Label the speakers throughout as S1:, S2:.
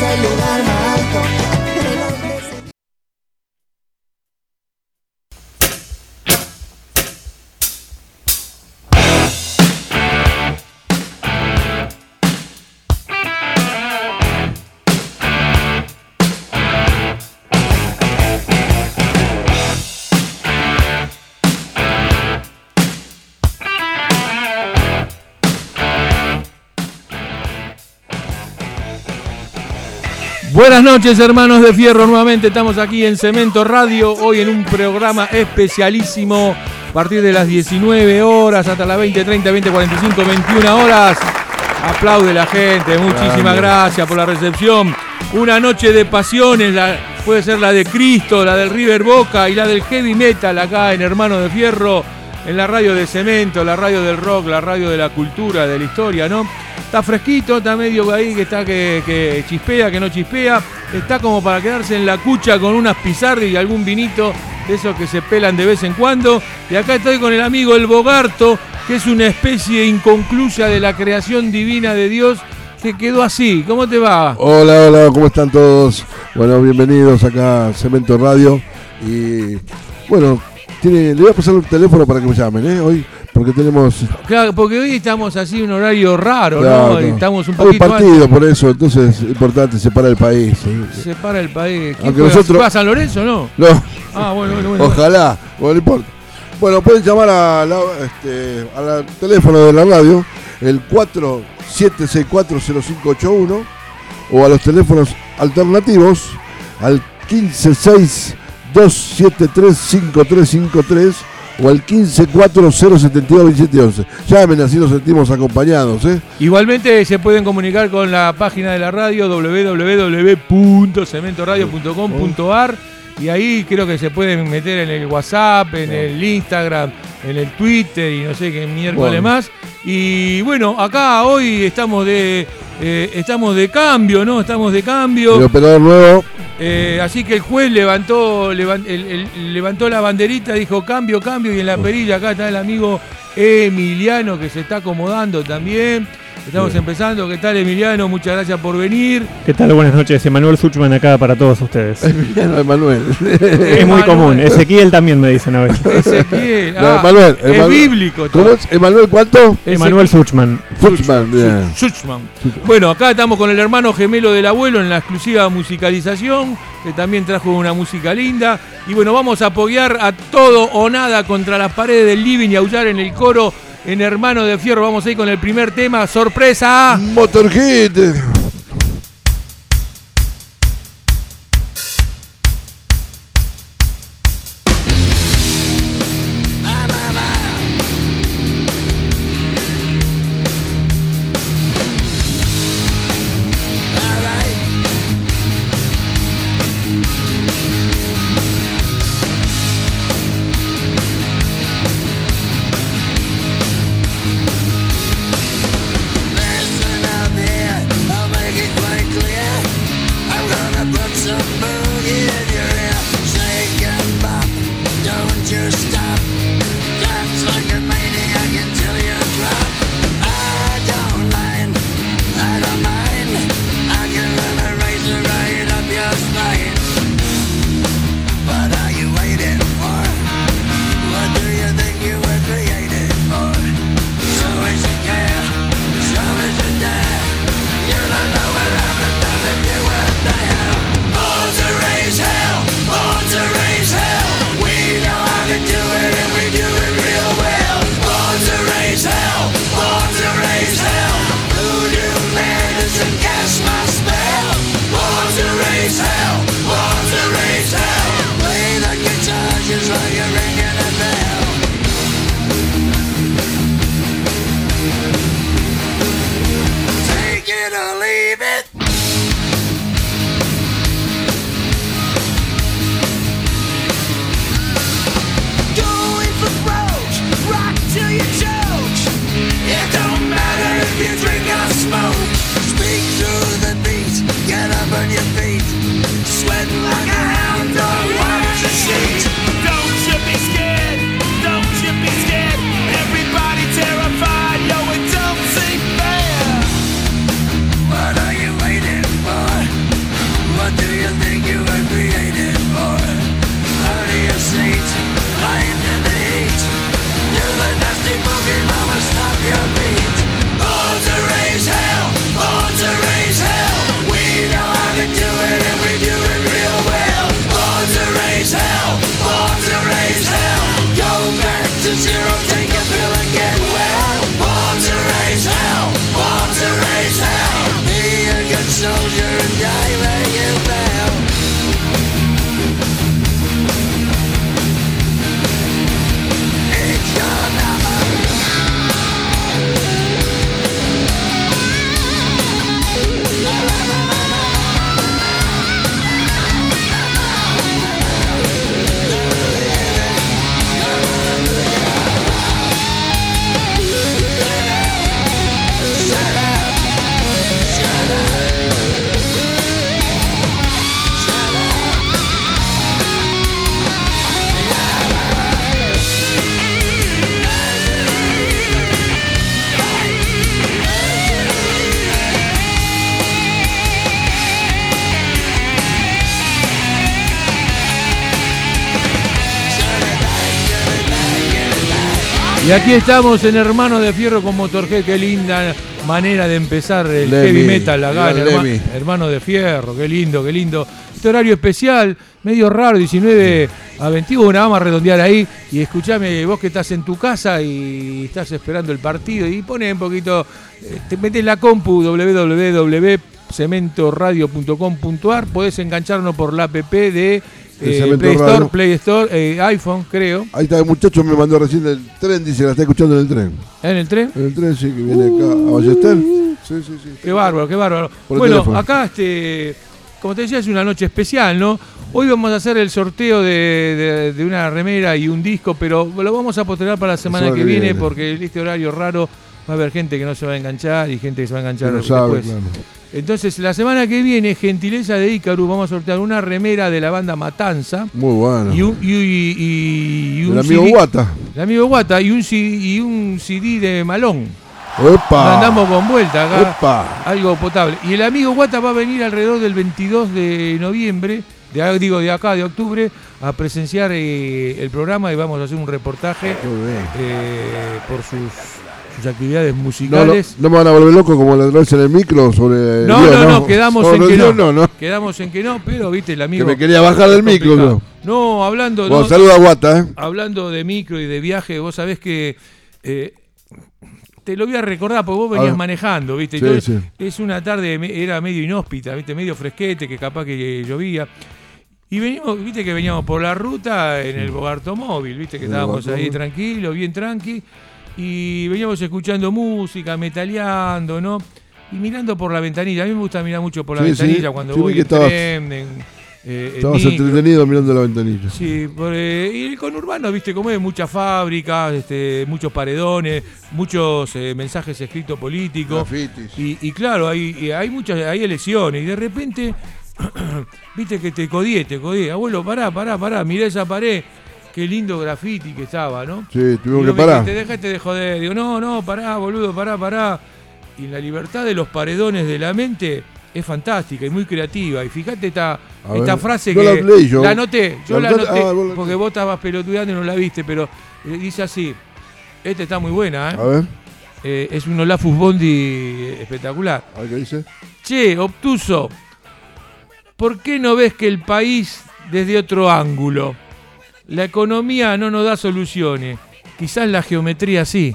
S1: más
S2: Buenas noches, hermanos de Fierro. Nuevamente estamos aquí en Cemento Radio, hoy en un programa especialísimo a partir de las 19 horas hasta las 20, 30, 20, 45, 21 horas. Aplaude la gente, muchísimas gracias por la recepción. Una noche de pasiones, la- puede ser la de Cristo, la del River Boca y la del heavy metal acá en Hermanos de Fierro, en la radio de Cemento, la radio del rock, la radio de la cultura, de la historia, ¿no? Está fresquito, está medio ahí que está que, que chispea, que no chispea. Está como para quedarse en la cucha con unas pizarras y algún vinito de esos que se pelan de vez en cuando. Y acá estoy con el amigo El Bogarto, que es una especie inconclusa de la creación divina de Dios que quedó así. ¿Cómo te va?
S3: Hola, hola, ¿cómo están todos? Bueno, bienvenidos acá a Cemento Radio. Y bueno, tiene, le voy a pasar el teléfono para que me llamen, ¿eh? Hoy, porque tenemos.
S2: Claro, porque hoy estamos así un horario raro,
S3: Claro,
S2: ¿no? Y Estamos un
S3: Hay
S2: poquito
S3: partido por eso, entonces es importante separar el país. ¿sí?
S2: antes. Se para el país. ¿Quién
S3: Aunque nosotros-
S2: ¿Juega San Lorenzo no?
S3: No,
S2: Ah, bueno, bueno, bueno.
S3: ojalá, bueno, no importa. Bueno, pueden llamar a la- este, al teléfono de la radio, el 47640581, o a los teléfonos alternativos, al 156-273-5353 o al 1540722711. Llamen, así nos sentimos acompañados, ¿eh?
S2: Igualmente se pueden comunicar con la página de la radio www.cementoradio.com.ar y ahí creo que se pueden meter en el WhatsApp, en el Instagram, en el Twitter y no sé qué miércoles
S3: Bueno.
S2: más. Y bueno, acá hoy estamos de eh, estamos de cambio, ¿no? Estamos de cambio.
S3: El operador nuevo,
S2: Eh, así que el juez levantó, levan- el- el- levantó la banderita, dijo cambio, cambio, y en la perilla acá está el amigo Emiliano que se está acomodando también. Estamos
S3: Bien.
S2: empezando. ¿Qué tal, Emiliano? Muchas gracias por venir.
S4: ¿Qué tal? Buenas noches. Emanuel Suchman acá para todos ustedes.
S3: Emiliano Emanuel.
S4: Es muy común. Ezequiel también me dicen a veces.
S2: Ezequiel.
S3: No,
S2: ah,
S3: Emanuel,
S2: es
S3: Emanuel.
S2: bíblico.
S3: ¿Cómo es? ¿Emanuel cuánto?
S4: Emanuel Suchman.
S3: Fuchman, bien.
S2: Suchman. Bueno, acá estamos con el hermano gemelo del abuelo en la exclusiva musicalización, que también trajo una música linda. Y bueno, vamos a apoyar a todo o nada contra las paredes del living y aullar en el coro en Hermano de Fierro. Vamos a ir con el primer tema, sorpresa.
S3: Motorhead.
S2: Y aquí estamos en Hermano de Fierro con Motorhead. Qué linda manera de empezar el
S3: Lemmy,
S2: heavy metal en
S3: gran
S2: Herma-. Hermano de Fierro, qué lindo, qué lindo. Este horario especial, medio raro, 19 a 21. Vamos a redondear ahí. Y escúchame, vos que estás en tu casa y estás esperando el partido. Y pone un poquito. eh, Te metes la compu www.cementoradio.com.ar. Podés engancharnos por la app de. Eh, Play Store,
S3: Radio.
S2: Play Store, eh, iPhone, creo.
S3: Ahí está el muchacho, me mandó recién el tren, dice, la está escuchando en el tren.
S2: ¿En el tren?
S3: En el tren, sí, que viene acá a Ballester. Sí, sí, sí.
S2: Qué bárbaro, qué bárbaro.
S3: Por
S2: bueno, acá, este, como te decía, es una noche especial, ¿no? Hoy vamos a hacer el sorteo de, de- de una remera y un disco, pero lo vamos a postergar para la semana
S3: semana
S2: que viene,
S3: viene.
S2: porque en este horario raro va a haber gente que no se va a enganchar y gente que se va a enganchar
S3: no sabe,
S2: después.
S3: claro.
S2: Entonces, la semana que viene, gentileza de Icarus, vamos a sortear una remera de la banda Matanza
S3: Muy bueno.
S2: y un, y, y- y- y un
S3: el amigo
S2: CD
S3: Guata.
S2: el amigo Guata y un, CD y un CD de Malón.
S3: ¡Opa!
S2: Andamos con vuelta acá
S3: ¡Opa!
S2: algo potable. Y el amigo Guata va a venir alrededor del 22 de noviembre, de, digo de acá, de octubre, a presenciar eh, el programa y vamos a hacer un reportaje eh, por sus, sus actividades
S3: No, no,
S2: musicales.
S3: no me van a volver loco como la otra vez en el micro sobre.
S2: No,
S3: Dios,
S2: no, no, quedamos en que no.
S3: Dios, no, no.
S2: Quedamos en que no, pero viste el
S3: Que
S2: amigo.
S3: me quería bajar del micro.
S2: complicado.
S3: No.
S2: Hablando,
S3: Bueno,
S2: no,
S3: saluda a Guata, ¿eh?
S2: hablando de micro y de viaje, vos sabés que eh, te lo voy a recordar porque vos venías manejando, ¿viste?
S3: Sí,
S2: Yo-
S3: sí.
S2: Es una tarde, era medio inhóspita, ¿viste? Medio fresquete, que capaz que llovía. Y venimos, viste que veníamos por la ruta en el Bogartomóvil, viste que
S3: el
S2: estábamos ahí tranquilos, bien tranqui. Y veníamos escuchando música, metaleando, ¿no? Y mirando por la ventanilla. A mí me gusta mirar mucho por la
S3: Sí, sí.
S2: ventanilla cuando
S3: Sí,
S2: voy
S3: que
S2: en
S3: estabas-
S2: tren, en, eh,
S3: Estabas entretenido mirando la ventanilla.
S2: Sí, por, eh, y el conurbano, viste, como es muchas fábricas, este, muchos paredones, muchos eh, mensajes escritos políticos. Y, y claro, hay, hay muchas, hay elecciones, y de repente, viste que te codié, te codié. Abuelo, pará, pará, pará, mirá esa pared. Qué lindo graffiti que estaba, ¿no?
S3: Sí, tuvimos que parar.
S2: dijiste, dejate de joder. Digo, no, no, pará, boludo, pará, pará. Y la libertad de los paredones de la mente es fantástica y muy creativa. Y fíjate esta,
S3: A
S2: esta
S3: ver,
S2: frase que
S3: la yo.
S2: la anoté, yo la
S3: La anoté- ah, vos la-
S2: porque vos estabas pelotudeando y no la viste, pero eh, dice así. Esta está muy buena, ¿eh?
S3: A ver,
S2: Eh, es un Olafus Bondi espectacular.
S3: a ver qué dice.
S2: Che, obtuso, ¿por qué no ves que el país desde otro ángulo? La economía no nos da soluciones, quizás la geometría sí.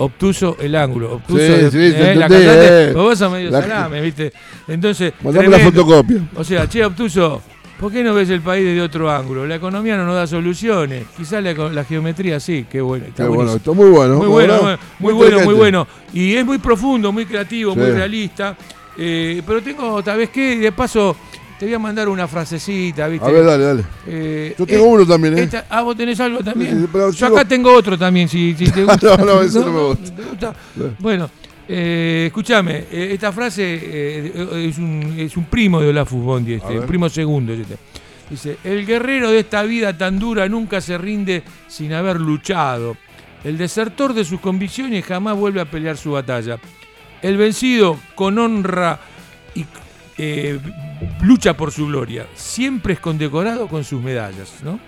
S2: Obtuso el ángulo. Obtuso
S3: Sí,
S2: el-
S3: sí, te
S2: la cantante,
S3: eh.
S2: vos sos medio
S3: La-
S2: salame, ¿viste? Entonces,
S3: Mandame la fotocopia.
S2: O sea, che, Obtuso, ¿por qué no ves el país desde otro ángulo? La economía no nos da soluciones, quizás la, la geometría sí. Qué bueno, está
S3: Qué bueno, está muy bueno.
S2: Muy
S3: ¿no?
S2: bueno,
S3: ¿No?
S2: muy, muy bueno, muy bueno. Y es muy profundo, muy creativo,
S3: Sí.
S2: muy realista. Eh, pero tengo, tal vez que, de paso, te voy a mandar una frasecita, ¿viste?
S3: A ver, dale, dale.
S2: Eh,
S3: Yo tengo
S2: eh,
S3: uno también, ¿eh?
S2: esta- ah, vos tenés algo también.
S3: sí,
S2: Yo
S3: sigo-
S2: acá tengo otro también, si, si te gusta.
S3: No, no, ese no me gusta.
S2: ¿Te gusta? Bueno, eh, escúchame, esta frase es, un, es un primo de Olafus Bondi,
S3: A
S2: este, un primo segundo. este. Dice, el guerrero de esta vida tan dura nunca se rinde sin haber luchado. El desertor de sus convicciones jamás vuelve a pelear su batalla. El vencido con honra y eh, lucha por su gloria. Siempre es condecorado con sus medallas. ¿no?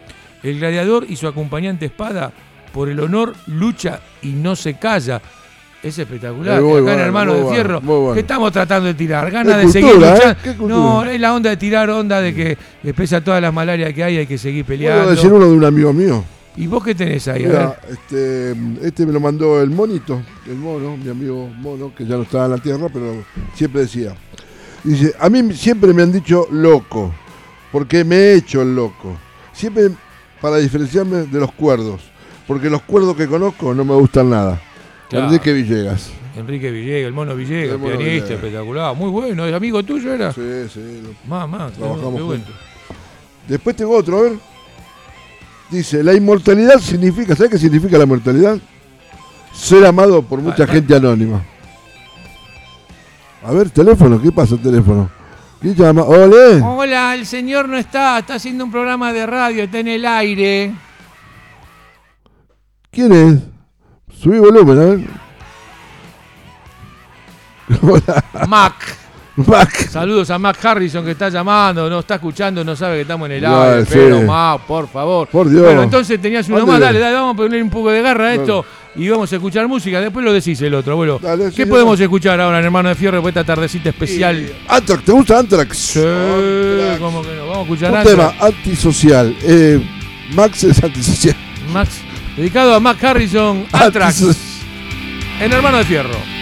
S2: El gladiador y su acompañante espada, por el honor, lucha y no se calla. Es espectacular.
S3: Es muy
S2: Acá en
S3: bueno,
S2: Hermano de
S3: bueno,
S2: Fierro,
S3: bueno.
S2: ¿qué estamos tratando de tirar? Ganas
S3: Qué
S2: de seguir
S3: cultura, ¿eh?
S2: luchando.
S3: Cultura.
S2: No, es la onda de tirar onda de que eh, pese a todas las malarias que hay, hay que seguir
S3: Voy a
S2: peleando.
S3: decir uno de un amigo mío.
S2: ¿Y vos qué tenés ahí?
S3: Mira, este, este me lo mandó el monito, el mono, mi amigo mono, que ya no está en la tierra, pero siempre decía. Dice, a mí siempre me han dicho loco, porque me he hecho el loco. Siempre para diferenciarme de los cuerdos, porque los cuerdos que conozco no me gustan nada.
S2: Claro.
S3: Enrique Villegas.
S2: Enrique Villegas, el mono Villegas,
S3: El mono
S2: pianista,
S3: Villegas.
S2: espectacular. Muy bueno, ¿es amigo tuyo era?
S3: Sí, sí. lo-
S2: Mamá, qué
S3: Trabajamos
S2: bueno.
S3: Después tengo otro, a ver. Dice, la inmortalidad significa, ¿sabes qué significa la inmortalidad? Ser amado por mucha
S2: Ah, ah.
S3: gente anónima. A ver, teléfono, ¿qué pasa el teléfono? ¿Quién llama? ¡Ole!
S2: Hola, el señor no está, está haciendo un programa de radio, está en el aire.
S3: ¿Quién es? Subí volumen, a ver. Hola,
S2: Mac.
S3: Mac.
S2: Saludos a Mac Harrison que está llamando, no está escuchando, no sabe que estamos en el
S3: Ya,
S2: aire.
S3: sí.
S2: Pero Mac, por favor.
S3: Por Dios.
S2: Bueno, entonces tenías uno más, dale, dale, vamos a ponerle un poco de garra a esto.
S1: Y vamos a escuchar música. Después lo decís el otro, abuelo.
S3: Dale,
S1: ¿Qué
S3: sí,
S1: podemos escuchar ahora en Hermano de Fierro por esta tardecita especial?
S3: Antrax, ¿te gusta Antrax?
S1: Sí, ¿cómo que no? Vamos a escuchar
S3: Un tema antisocial. Eh, Max es antisocial.
S1: Max, dedicado a Mac Harrison,
S3: Antiso-
S1: en Hermano de Fierro.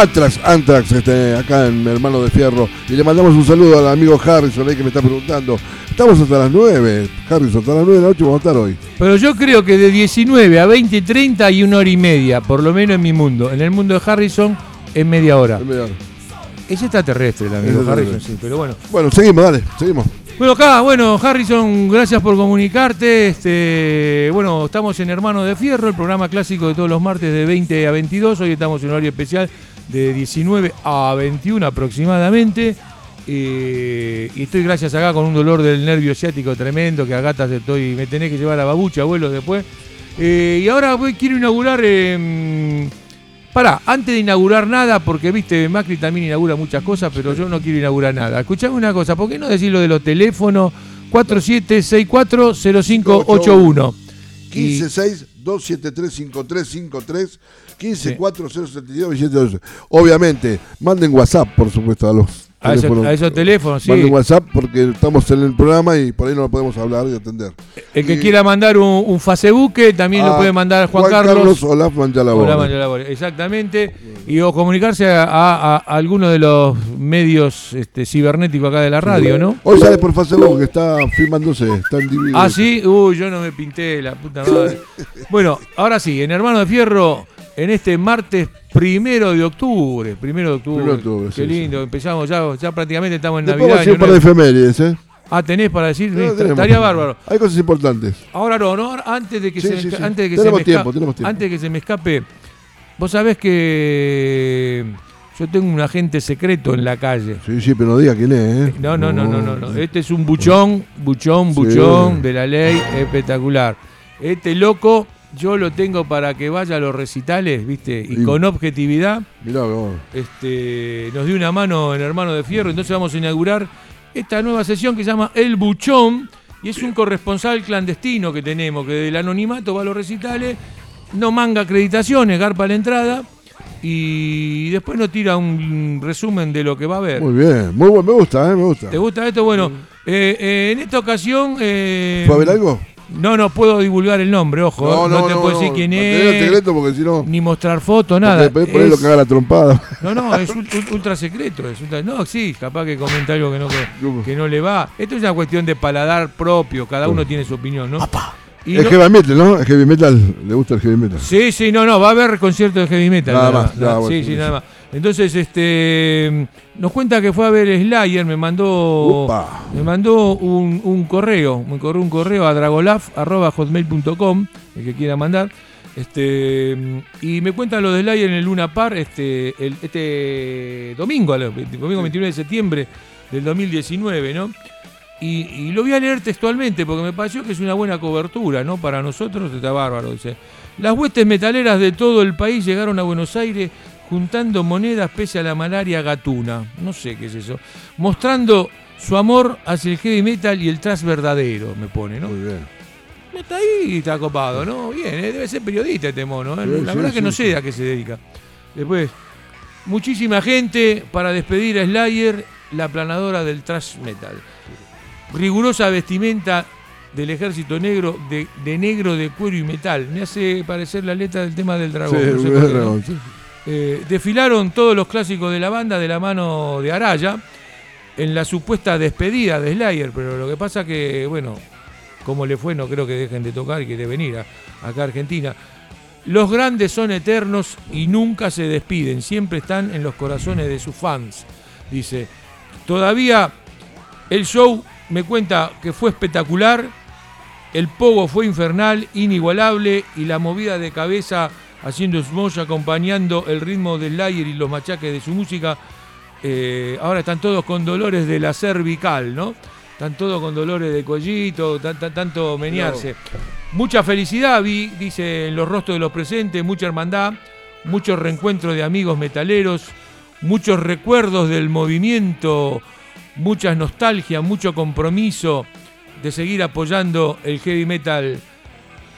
S3: Antrax, Antrax, este, acá en Hermano de Fierro. Y le mandamos un saludo al amigo Harrison ahí que me está preguntando. Estamos hasta las 9, Harrison, hasta las 9 de la noche vamos a estar hoy.
S1: Pero yo creo que de 19 a 20 y 30 hay una hora y media, por lo menos en mi mundo. En el mundo de Harrison es media hora. Es extraterrestre el amigo
S3: Es
S1: Harrison, sí, pero bueno.
S3: Bueno, seguimos, dale, seguimos.
S1: Bueno, acá, bueno, Harrison, gracias por comunicarte. Este, bueno, estamos en Hermano de Fierro, el programa clásico de todos los martes de 20 a 22. Hoy estamos en horario especial de 19 a 21 aproximadamente. Eh, y estoy gracias acá con un dolor del nervio ciático tremendo que acá te estoy, me tenés que llevar a babucha, abuelo, después. Eh, y ahora voy, quiero inaugurar. Eh, pará, antes de inaugurar nada, porque viste, Macri también inaugura muchas cosas, pero yo no quiero inaugurar nada. Escuchame una cosa, ¿por qué no decir lo de los teléfonos 47640581?
S3: 156 273 5353 154072 Obviamente, manden WhatsApp, por supuesto, a los
S1: A esos,
S3: teléfonos.
S1: a esos teléfonos, sí.
S3: Manden WhatsApp porque estamos en el programa y por ahí no lo podemos hablar y atender.
S1: El que
S3: Y-
S1: quiera mandar un, un Facebook también lo
S3: a
S1: puede mandar Juan, Carlos.
S3: Olaf Manjalabor.
S1: Labore, Exactamente. Y o comunicarse a, a- a alguno de los medios este, cibernéticos acá de la radio, ¿no?
S3: Hoy sale por Facebook que está filmándose, está en DVD.
S1: Ah, sí, uy, yo no me pinté la puta madre. Bueno, ahora sí, en Hermano de Fierro, en este martes primero de octubre. Primero de octubre.
S3: Primero de octubre,
S1: Qué
S3: sí,
S1: lindo, empezamos ya, ya prácticamente estamos en
S3: Después
S1: Navidad.
S3: un par de efemérides, ¿eh?
S2: Ah, tenés para decir,
S3: No,
S2: estaría bárbaro.
S3: Hay cosas importantes.
S2: Ahora no, antes de que
S3: Sí,
S2: se, antes de que se
S3: Tenemos
S2: me
S3: tiempo,
S2: antes de que se me escape, vos sabés que yo tengo un agente secreto en la calle.
S3: Sí, sí, pero no diga quién es, ¿eh?
S2: No, no, no, no, no, no. Este es un buchón, buchón, buchón de la ley, espectacular. Este loco, yo lo tengo para que vaya a los recitales, ¿viste? Y
S3: Y-
S2: con objetividad,
S3: Mirá, vos.
S2: este, nos dio una mano en Hermano de Fierro. Entonces vamos a inaugurar esta nueva sesión que se llama El Buchón. Y es un corresponsal clandestino que tenemos, que del anonimato va a los recitales, no manga acreditaciones, garpa la entrada. Y después nos tira un resumen de lo que va a haber.
S3: Muy bien, muy bueno, me gusta, ¿eh? Me gusta.
S2: ¿Te gusta esto? Bueno, eh, eh, en esta ocasión. eh,
S3: ¿Fue a ver algo?
S2: No, no puedo divulgar el nombre, ojo. No, te puedo decir quién
S3: el
S2: es,
S3: secreto porque si no.
S2: ni mostrar fotos, nada.
S3: Después por ahí lo
S2: Es-
S3: que haga la trompada.
S2: no, no, es ul- ul- ultra secreto. es ultra- no, sí, capaz que comenta algo que no, que, no le va. Esto es una cuestión de paladar propio, cada uno tiene su opinión, ¿no? Y
S3: Es
S2: no-
S3: heavy metal, ¿no? Es heavy metal, le gusta el heavy metal.
S2: Sí, sí, no, no, va a haber concierto de heavy metal.
S3: Nada más, nada
S2: sí,
S3: sí,
S2: sí, nada más. Entonces, este, nos cuenta que fue a ver Slayer, me mandó, me mandó un, un correo, me corrió un correo a dragolaf@hotmail.com, el que quiera mandar. Este, y me cuenta lo de Slayer en el Luna Par este, el, este domingo, el domingo 29 de septiembre del 2019, ¿no? Y, y lo voy a leer textualmente porque me pareció que es una buena cobertura, ¿no? Para nosotros está bárbaro, dice. Las huestes metaleras de todo el país llegaron a Buenos Aires juntando monedas pese a la malaria gatuna. No sé qué es eso. Mostrando su amor hacia el heavy metal y el thrash verdadero, me pone, ¿no?
S3: Muy bien.
S2: Está ahí, está copado, ¿no? Bien, ¿eh? debe ser periodista este mono. ¿eh?
S3: Sí,
S2: la
S3: sí,
S2: verdad que
S3: sí,
S2: no
S3: sí.
S2: sé a qué se dedica. Después, muchísima gente para despedir a Slayer, la planadora del thrash metal. Rigurosa vestimenta del ejército negro, de, de negro de cuero y metal. Me hace parecer la letra del tema del dragón. No sé Eh, desfilaron todos los clásicos de la banda de la mano de Araya en la supuesta despedida de Slayer, pero lo que pasa que, bueno, como le fue, no creo que dejen de tocar y que de venir a, acá a Argentina. Los grandes son eternos y nunca se despiden, siempre están en los corazones de sus fans, dice. Todavía el show me cuenta que fue espectacular, el pogo fue infernal, inigualable y la movida de cabeza haciendo smosh acompañando el ritmo del Slayer y los machaques de su música. eh, ahora están todos con dolores de la cervical, ¿no? Están todos con dolores de cuellito, tan- tan- tanto menearse. Mucha felicidad vi, dice en los rostros de los presentes, mucha hermandad, muchos reencuentros de amigos metaleros, muchos recuerdos del movimiento, muchas nostalgia, mucho compromiso de seguir apoyando el heavy metal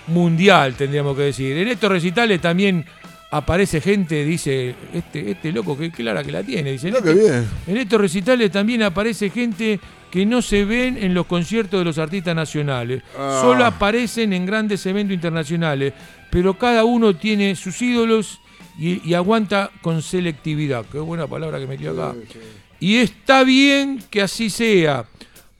S2: mundial, tendríamos que decir. En estos recitales también aparece gente, dice, este, este loco, qué clara que la tiene, dice. en este-
S3: bien.
S2: en estos recitales también aparece gente que no se ven en los conciertos de los artistas nacionales.
S3: Ah.
S2: Solo aparecen en grandes eventos internacionales. Pero cada uno tiene sus ídolos y, y aguanta con selectividad. Qué buena palabra que metió acá. Y está bien que así sea.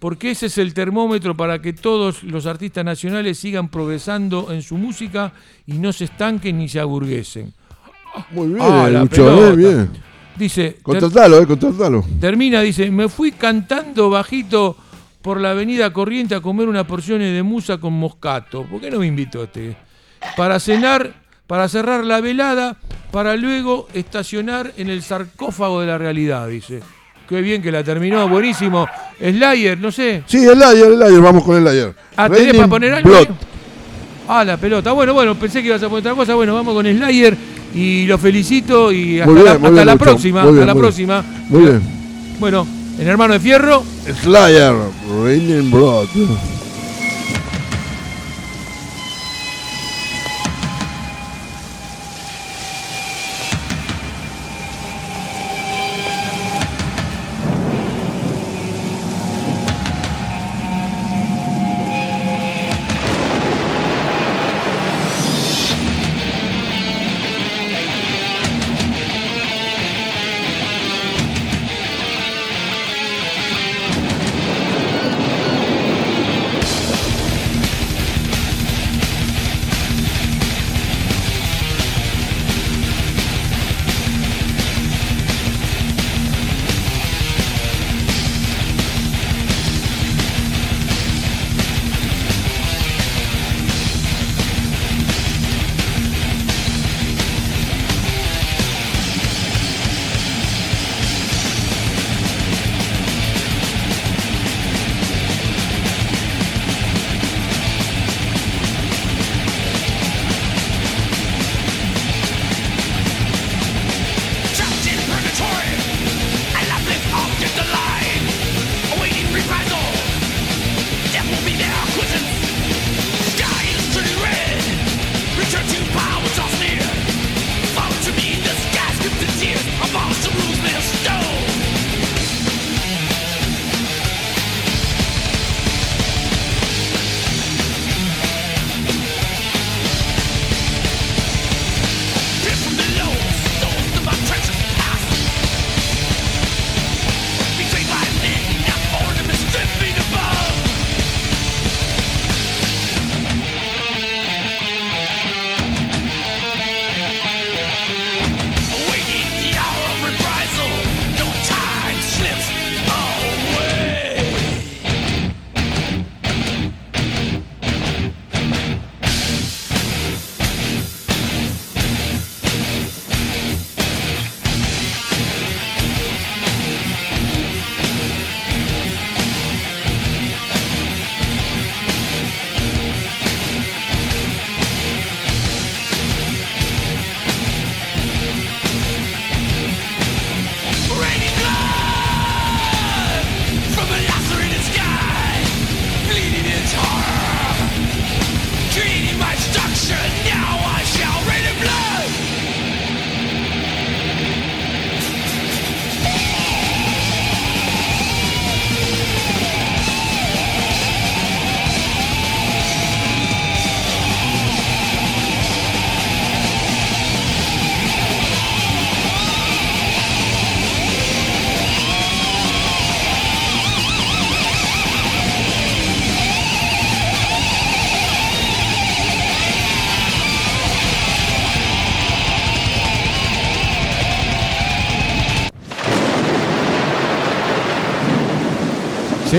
S2: Porque ese es el termómetro para que todos los artistas nacionales sigan progresando en su música y no se estanquen ni se aburguesen.
S3: Muy bien,
S2: Ah, la
S3: eh, bien.
S2: Dice,
S3: Contratalo, eh, contratalo.
S2: Termina, dice, me fui cantando bajito por la avenida Corriente a comer unas porciones de musa con moscato. ¿Por qué no me invitó este? Para cenar, para cerrar la velada, para luego estacionar en el sarcófago de la realidad, dice. Qué bien que la terminó, buenísimo. Slayer, no sé.
S3: Sí, el Layer, el Layer, vamos con el Layer.
S2: Ah, ¿tenés para poner algo?
S3: Blood.
S2: Ah, la pelota. Bueno, bueno, pensé que ibas a poner otra cosa. Bueno, vamos con Slayer y lo felicito y hasta
S3: bien,
S2: la,
S3: muy
S2: hasta
S3: bien,
S2: la
S3: Lucho.
S2: próxima.
S3: Bien,
S2: hasta la próxima.
S3: Muy bien.
S2: Bueno, en Hermano de Fierro.
S3: Slayer, Raining Blood.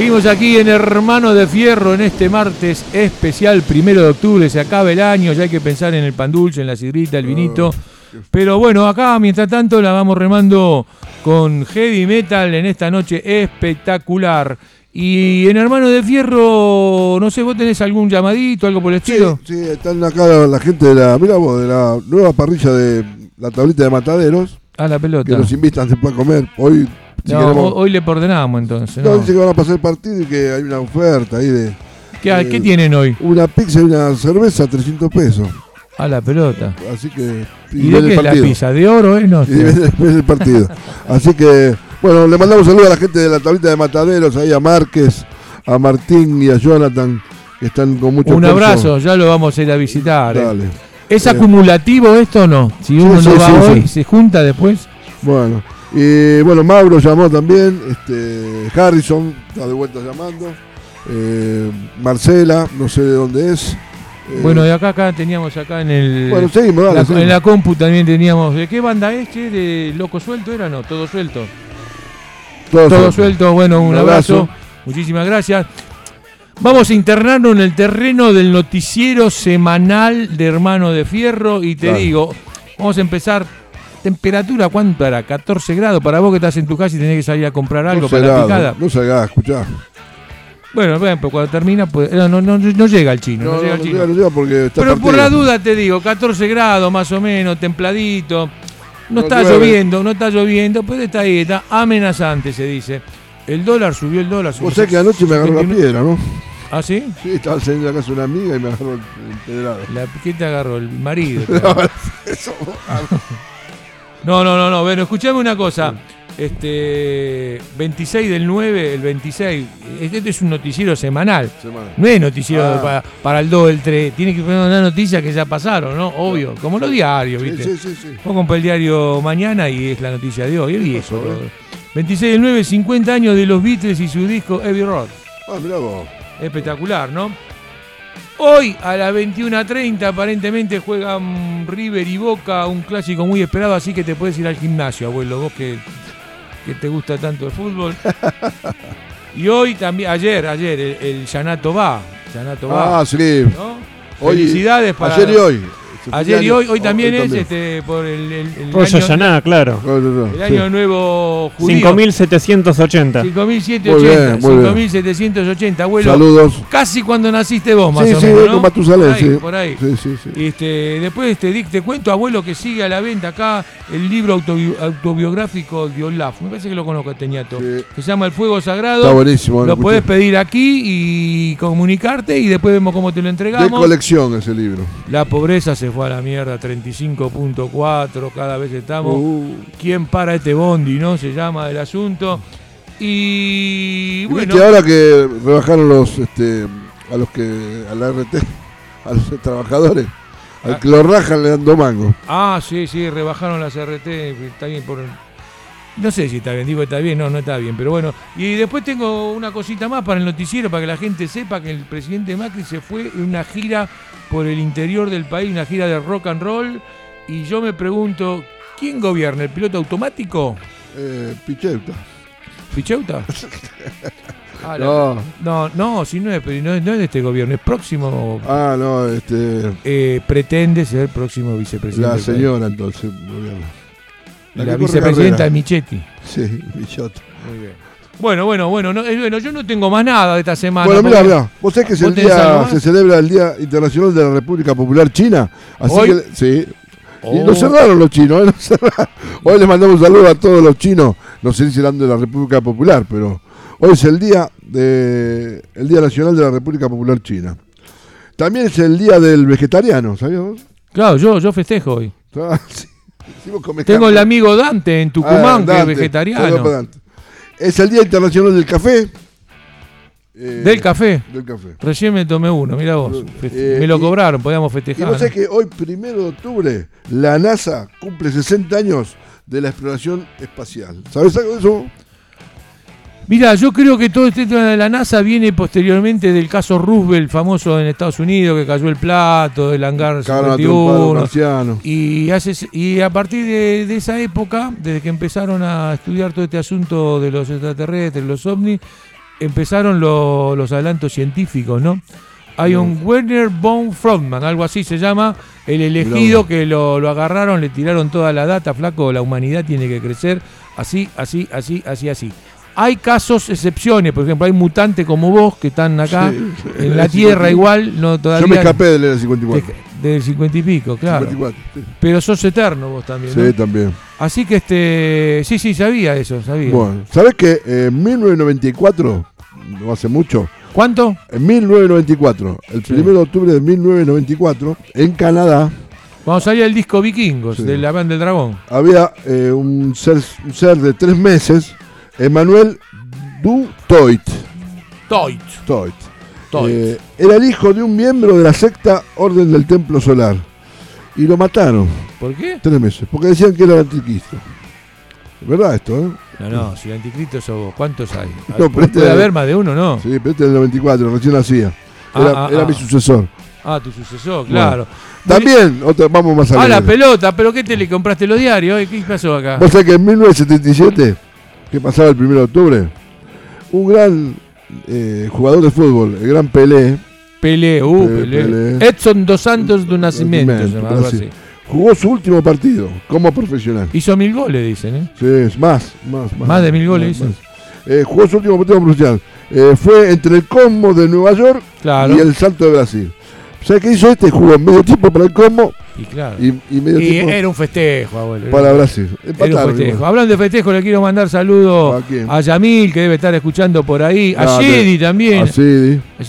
S2: Seguimos aquí en Hermano de Fierro en este martes especial, primero de octubre, se acaba el año, ya hay que pensar en el pan dulce, en la sidrita, el vinito. Pero bueno, acá mientras tanto la vamos remando con heavy metal en esta noche espectacular. Y en Hermano de Fierro, no sé, vos tenés algún llamadito, algo por el
S3: Sí,
S2: estilo.
S3: sí, están acá la, la gente de la, mira vos, de la nueva parrilla de la tablita de mataderos,
S2: A la
S3: que
S2: pelota.
S3: nos invitan, se pueden comer. Hoy, si
S2: No,
S3: queremos-
S2: hoy le ordenamos entonces.
S3: no,
S2: no.
S3: dice que van a pasar el partido y que hay una oferta ahí de
S2: ¿Qué,
S3: eh,
S2: ¿Qué tienen hoy?
S3: una pizza y una cerveza, 300 pesos.
S2: A la pelota.
S3: Así que.
S2: ¿Y de qué es la pizza? ¿De oro, eh? No,
S3: Y después el partido. Así que, bueno, le mandamos saludos a la gente de la tablita de mataderos, ahí a Márquez, a Martín y a Jonathan, que están con mucho
S2: Un abrazo, ya lo vamos a ir a visitar. eh.
S3: Dale.
S2: ¿Es
S3: Eh,
S2: acumulativo esto o no? Si uno
S3: sí,
S2: no va
S3: sí,
S2: hoy. ¿se junta después?
S3: Bueno, y bueno, Mauro llamó también, este, Harrison está de vuelta llamando, eh, Marcela, no sé de dónde es. eh,
S2: Bueno, de acá, acá teníamos acá en el.
S3: bueno, seguimos, dale,
S2: la-
S3: seguimos.
S2: en la compu también teníamos. ¿De qué banda es? che? ¿De Loco Suelto era? No, todo suelto.
S3: Todo
S2: Todo
S3: suelto.
S2: suelto, bueno, un,
S3: Un
S2: abrazo.
S3: abrazo.
S2: Muchísimas gracias. Vamos a internarnos en el terreno del noticiero semanal de Hermano de Fierro y te
S3: Claro.
S2: digo, vamos a empezar. Temperatura, ¿cuánto era? 14 grados. Para vos que estás en tu casa y tenés que salir a comprar algo
S3: no
S2: para la picada.
S3: No salgás, escuchá.
S2: Bueno, bueno, pero cuando termina, pues, no, no, no, no llega el chino. No, llega el chino.
S3: llega, no llega porque está
S2: Pero por la duda te digo, 14 grados más o menos, templadito. No, está
S3: llueve.
S2: lloviendo, no está lloviendo, pero está ahí, está amenazante, se dice. El dólar subió el dólar.
S3: Vos sabés que anoche me agarró la
S2: 59.
S3: piedra, ¿no?
S2: ¿Ah, sí?
S3: Sí, estaba saliendo de la casa de una amiga y me agarró el, pedrado.
S2: La, ¿Qué te agarró? El marido.
S3: No, eso,
S2: No, no, no, no. Bueno, escuchame una cosa. Este 26 del 9, el 26. Este es un noticiero semanal.
S3: semana.
S2: No es noticiero
S3: Ah.
S2: para, para el 2, el 3. Tiene que poner una noticia que ya pasaron, ¿no? Obvio. Como los diarios,
S3: Sí,
S2: ¿viste?
S3: sí, sí, sí.
S2: Vos comprás el diario mañana y es la noticia de hoy, es viejo.
S3: pasó,
S2: brother. 26 del 9, 50 años de los Beatles y su disco Heavy Road.
S3: Ah, mirá vos.
S2: Espectacular, ¿no? Hoy a las 21.30 aparentemente juegan River y Boca, un clásico muy esperado, así que te puedes ir al gimnasio, abuelo, vos que, que te gusta tanto el fútbol. y hoy también, ayer, ayer, el, el Yanato va, Yanato va,
S3: Ah, sí.
S2: ¿no?
S3: Hoy-
S2: Felicidades para...
S3: Ayer y hoy.
S2: Ayer y hoy, hoy
S3: Oh,
S2: también es este, por el, el, el
S4: Rosh Hashanah, claro.
S3: No, no, no,
S2: el
S3: sí.
S2: año nuevo judío.
S4: 5780.
S2: 5780,
S3: Muy bien, muy bien.
S2: 5780, abuelo.
S3: Saludos.
S2: Casi cuando naciste vos, más
S3: Sí,
S2: o
S3: sí,
S2: menos, ¿no?
S3: Matusalén,
S2: por ahí,
S3: sí.
S2: por ahí.
S3: Sí, sí, sí.
S2: Este, después te, di- te cuento, abuelo, que sigue a la venta acá el libro autobi- autobiográfico de Olaf. Me parece que lo conozco, Teñato.
S3: Sí.
S2: Que se llama El Fuego Sagrado.
S3: Está buenísimo.
S2: Lo podés pedir aquí y comunicarte y después vemos cómo te lo
S3: De
S2: entregamos.
S3: colección ese libro.
S2: La pobreza se fue a la mierda, 35.4, cada vez estamos.
S3: Uh,
S2: ¿Quién para este bondi, no? Se llama el asunto. Y bueno,
S3: viste ahora que rebajaron los este a los que a la RT, a los trabajadores, al
S2: Ah.
S3: que lo rajan le dan dos mangos.
S2: ah, sí, sí, rebajaron las RT, está bien por... No sé si está bien, digo está bien, no, no está bien, pero bueno. Y después tengo una cosita más para el noticiero, para que la gente sepa que el presidente Macri se fue en una gira por el interior del país, una gira de rock and roll, y yo me pregunto, ¿quién gobierna? ¿El piloto automático?
S3: Eh, Picheuta.
S2: ¿Ficheuta? Ah, la-
S3: No,
S2: No, no, si no es, pero no es, no es de este gobierno, es próximo,
S3: ah, no, este
S2: eh, pretende ser próximo vicepresidente.
S3: la señora entonces. gobierna. La
S2: vicepresidenta
S3: carrera.
S2: Michetti.
S3: Sí, Pichota.
S2: Muy bien. Bueno, bueno, bueno, no, eh, bueno, yo no tengo más nada de esta semana.
S3: Bueno, mira, mira, vos sabés que es
S2: ¿Vos
S3: el día, se celebra el Día Internacional de la República Popular China. Así
S2: ¿Hoy?
S3: que, sí. Y
S2: Oh.
S3: nos cerraron los chinos, ¿eh? Nos cerraron. Hoy les mandamos un saludo a todos los chinos, no sé si serán de la República Popular, pero hoy es el día de el Día Nacional de la República Popular China. También es el día del vegetariano, ¿sabías vos?
S2: Claro, yo, yo festejo hoy.
S3: Ah, sí. Vos
S2: Tengo el amigo Dante en Tucumán,
S3: Ah,
S2: que es vegetariano.
S3: Es el Día Internacional del Café. Eh,
S2: Del café.
S3: Del café.
S2: Recién me tomé uno, mira vos.
S3: Eh,
S2: me lo
S3: y-
S2: cobraron, podíamos
S3: Y
S2: festejar.
S3: vos sabés
S2: ¿no?
S3: que hoy, primero de octubre, la NASA cumple 60 años de la exploración espacial. ¿Sabés algo de eso?
S2: Mira, yo creo que todo este tema de la NASA viene posteriormente del caso Roosevelt, famoso en Estados Unidos, que cayó el plato, del hangar
S3: Cagaron a trompar a los
S2: 51.
S3: marcianos.
S2: Y, hace, y a partir de, de esa época, desde que empezaron a estudiar todo este asunto de los extraterrestres, los ovnis, empezaron lo- los adelantos científicos, ¿no? Hay un Werner von Frogman, algo así se llama, el elegido que lo, lo agarraron, le tiraron toda la data, flaco, la humanidad tiene que crecer, así, así, así, así, así. Hay casos, excepciones, por ejemplo, hay mutantes como vos que están acá
S3: Sí.
S2: en la Tierra igual, no todavía
S3: Yo me escapé del era 54.
S2: de- del 50 y pico, claro.
S3: 54, sí.
S2: Pero sos eterno vos también, ¿no?
S3: Sí, también.
S2: Así que este, sí, sí, sabía eso, sabía.
S3: Bueno, ¿sabes que en 1994, no hace mucho,
S2: ¿Cuánto?
S3: en 1994, el
S2: Sí.
S3: 1 de octubre de 1994, en Canadá,
S2: Cuando salía el disco Vikingos
S3: Sí.
S2: de la banda del dragón.
S3: había eh, un, ser, un ser de tres meses, Emmanuel Du Toit.
S2: Toit.
S3: Toit. Eh, era el hijo de un miembro de la secta Orden del Templo Solar. Y lo mataron,
S2: ¿Por qué?
S3: tres meses, porque decían que era el anticristo. Es verdad esto, ¿eh?
S2: No, no, si el anticristo sos vos, ¿cuántos hay?
S3: No, pero este-
S2: Puede haber más de uno, ¿no?
S3: Sí, pero este es del 94, recién nacía. Era,
S2: Ah, ah,
S3: era
S2: ah.
S3: mi sucesor.
S2: Ah, tu sucesor, claro.
S3: También, otra, vamos más
S2: Ah, la pelota, pero ¿qué te le compraste los diarios? eh? ¿Qué pasó acá?
S3: Vos sabés que en 1977, que pasaba el 1 de octubre, un gran eh, jugador de fútbol, el gran Pelé,
S2: Pelé, uh,
S3: Pelé.
S2: Edson dos Santos de Nacimiento, algo
S3: así. jugó su último partido como profesional.
S2: Hizo mil goles, dicen, ¿eh?
S3: Sí, es más, más, más.
S2: Más de mil goles hizo.
S3: más. Eh, jugó su último partido como profesional. Eh, fue entre el Como de Nueva York
S2: Claro.
S3: y el Salto de Brasil. ¿Sabes qué hizo este? Jugó medio tiempo para el Como
S2: Y claro.
S3: y, y medio
S2: Y
S3: tiempo
S2: era un festejo, abuelo.
S3: para Brasil.
S2: Era un
S3: Empataron.
S2: festejo. Hablando de festejo, le quiero mandar saludos
S3: ¿A
S2: a Yamil, que debe estar escuchando por ahí. A. Shedi también. A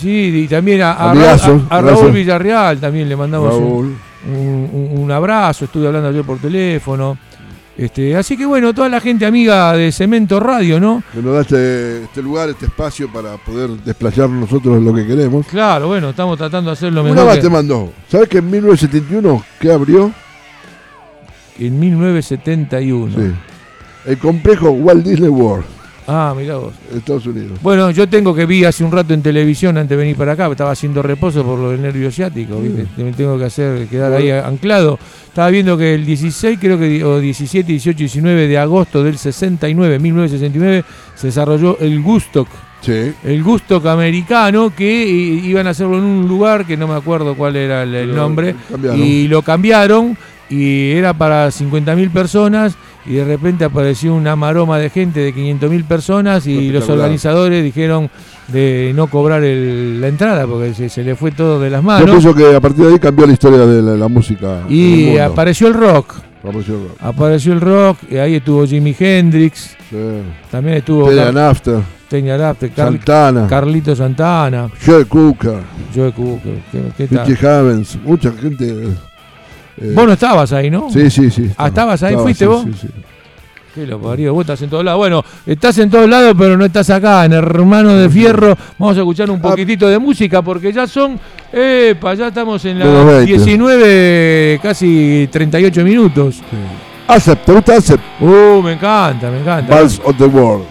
S2: también a, a Ra-
S3: Amigazo,
S2: a- Raúl
S3: gracias.
S2: Villarreal, también le mandamos un- un abrazo. Estuve hablando ayer por teléfono. Este, así que bueno, toda la gente amiga de Cemento Radio, ¿no?
S3: Que nos da este, este lugar, este espacio para poder desplayarnos nosotros lo que queremos.
S2: Claro, bueno, estamos tratando de hacer lo
S3: Una
S2: mejor
S3: más
S2: que-
S3: te mandó. ¿Sabes que en 1971 qué abrió?
S2: en 1971.
S3: Sí. El complejo Walt Disney World,
S2: Ah, mirá vos.
S3: Estados Unidos.
S2: Bueno, yo tengo que vi hace un rato en televisión antes de venir para acá, estaba haciendo reposo por lo del nervio ¿viste?
S3: Mm.
S2: me tengo que hacer quedar ahí anclado. Estaba viendo que el 16, creo que o 17, 18, 19 de agosto del 69, 1969, se desarrolló el Gustock,
S3: Sí.
S2: el Gustock americano que i- iban a hacerlo en un lugar que no me acuerdo cuál era el, nombre
S3: cambiaron.
S2: y lo cambiaron y era para 50.000 personas y de repente apareció una maroma de gente de 500.000 personas y los organizadores dijeron de no cobrar el- la entrada porque se, se le fue todo de las
S3: Yo
S2: manos
S3: pienso que a partir de ahí cambió la historia de la, la música. el
S2: y apareció el rock.
S3: Apareció el rock.
S2: Apareció el rock, y ahí estuvo Jimi Hendrix,
S3: Sí.
S2: también estuvo
S3: Teddy
S2: Car-
S3: After,
S2: Teña Rafter, Carl-
S3: Santana,
S2: Carlito Santana,
S3: Joe Cooker,
S2: Joe Cooker. ¿Qué, qué tal?
S3: Havens, mucha gente. Eh,
S2: Vos no estabas ahí, ¿no?
S3: Sí, sí, sí.
S2: Ah,
S3: estaba.
S2: ¿estabas ahí?
S3: Estaba,
S2: ¿Fuiste
S3: sí,
S2: vos?
S3: Sí, sí.
S2: Qué lo parió, vos estás en todos lados. Bueno, estás en todos lados, pero no estás acá, en Hermano de Fierro. Vamos a escuchar un
S3: Ah.
S2: poquitito de música porque ya son. Epa, ya estamos en las
S3: 20.
S2: 19, casi 38 minutos.
S3: Accept, ¿te gusta Accept?
S2: Uh, me encanta, me encanta.
S3: Pulse of the World.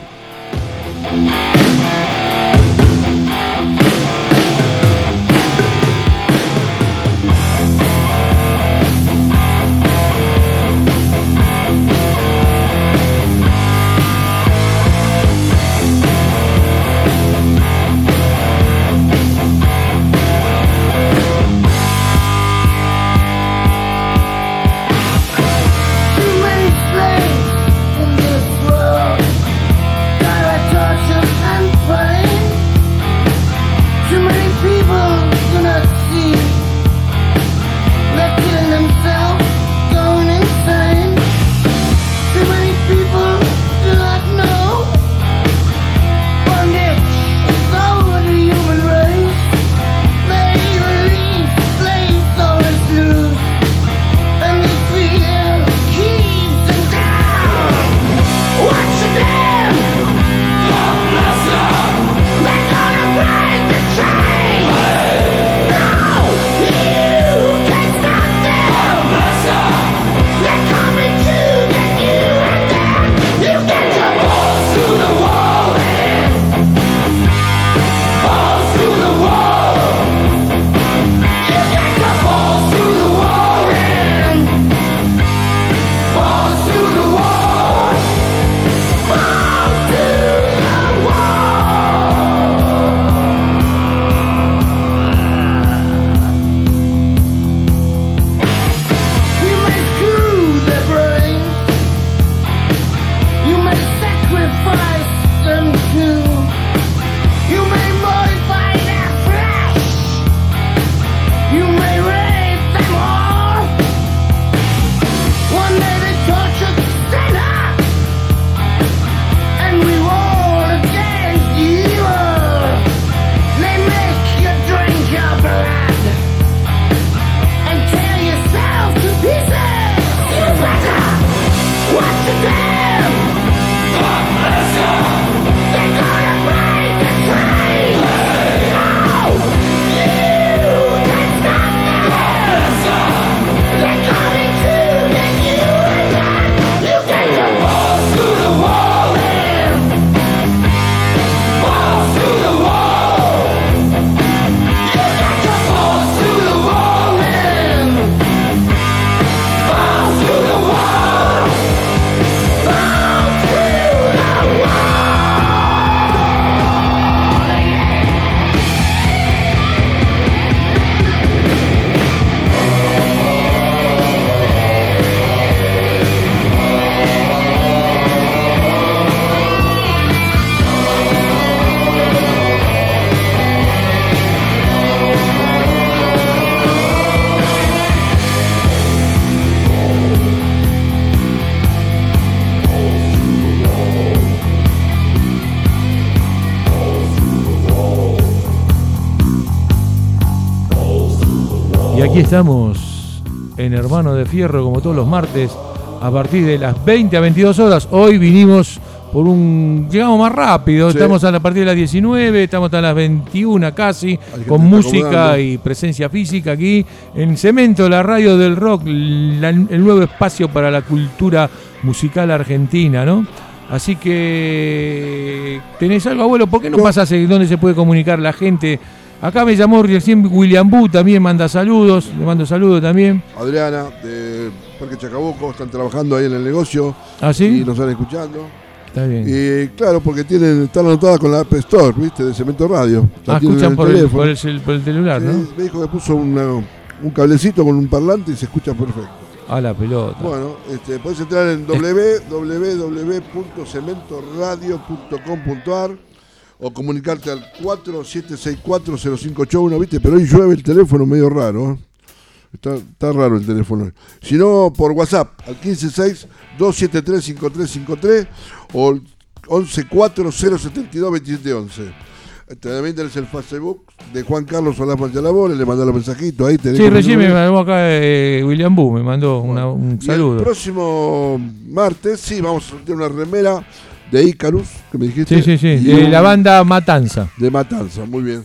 S2: Aquí estamos en Hermano de Fierro, como todos los martes, a partir de las 20 a 22 horas. Hoy vinimos por un. Llegamos más rápido,
S3: Sí.
S2: estamos a la partir de las 19, estamos hasta las 21 casi, con música
S3: acomodando.
S2: y presencia física aquí en Cemento, la radio del rock, la- el nuevo espacio para la cultura musical argentina, ¿no? Así que tenés algo, abuelo, ¿por qué no
S3: No.
S2: pasas eh, dónde se puede comunicar la gente? Acá me llamó recién William Bu, también manda saludos, le mando saludos también.
S3: Adriana, de Parque Chacabuco, están trabajando ahí en el negocio
S2: ¿Ah,
S3: y
S2: sí?
S3: nos están escuchando.
S2: Está bien.
S3: Y claro, porque tienen, están anotadas con la App Store, ¿viste? De Cemento Radio. La
S2: Ah, escuchan por el, por, el, cel- por el celular, ¿no?
S3: Me dijo que puso una- un cablecito con un parlante y se escucha perfecto.
S2: A la pelota.
S3: Bueno, este, podés entrar en www.cementoradio.com.ar o comunicarte al 47640581, ¿viste? Pero hoy llueve el teléfono medio raro, ¿eh? Está, está raro el teléfono. Si no, por WhatsApp, al 156-273-5353 o el 1140722711. También tenés el Facebook de Juan Carlos Solás Manchalabore, le mandó los mensajitos ahí. tenés
S2: Sí, recién me mandó acá eh, William Bu, me mandó una- un
S3: Y el
S2: saludo.
S3: próximo martes, sí, vamos a tener una remera de Icarus, que me dijiste.
S2: Sí, sí, sí, de la banda Matanza.
S3: De Matanza, muy bien.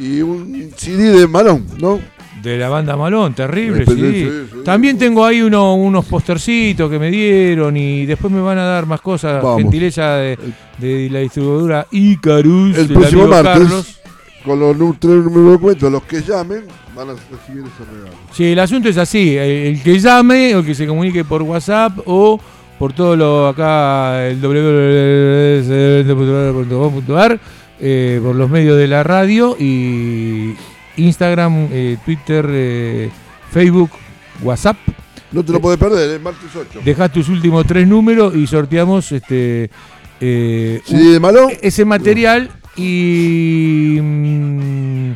S3: Y un CD de Malón, ¿no?
S2: De la banda Malón, terrible,
S3: Sí,
S2: sí. También tengo ahí uno- unos postercitos que me dieron y después me van a dar más cosas.
S3: Vamos.
S2: Gentileza de, de la distribuidora Icarus.
S3: El próximo martes,
S2: Carlos.
S3: con los tres números de documento, los que llamen van a recibir ese regalo.
S2: Sí, el asunto es así. El, el que llame o el que se comunique por WhatsApp o por todo lo acá, el www.com.ar, eh, por los medios de la radio y Instagram, eh, Twitter, eh, Facebook, WhatsApp.
S3: No te lo podés perder, el martes 8.
S2: Dejás tus últimos tres números y sorteamos este eh,
S3: de Malón,
S2: ese material y mm,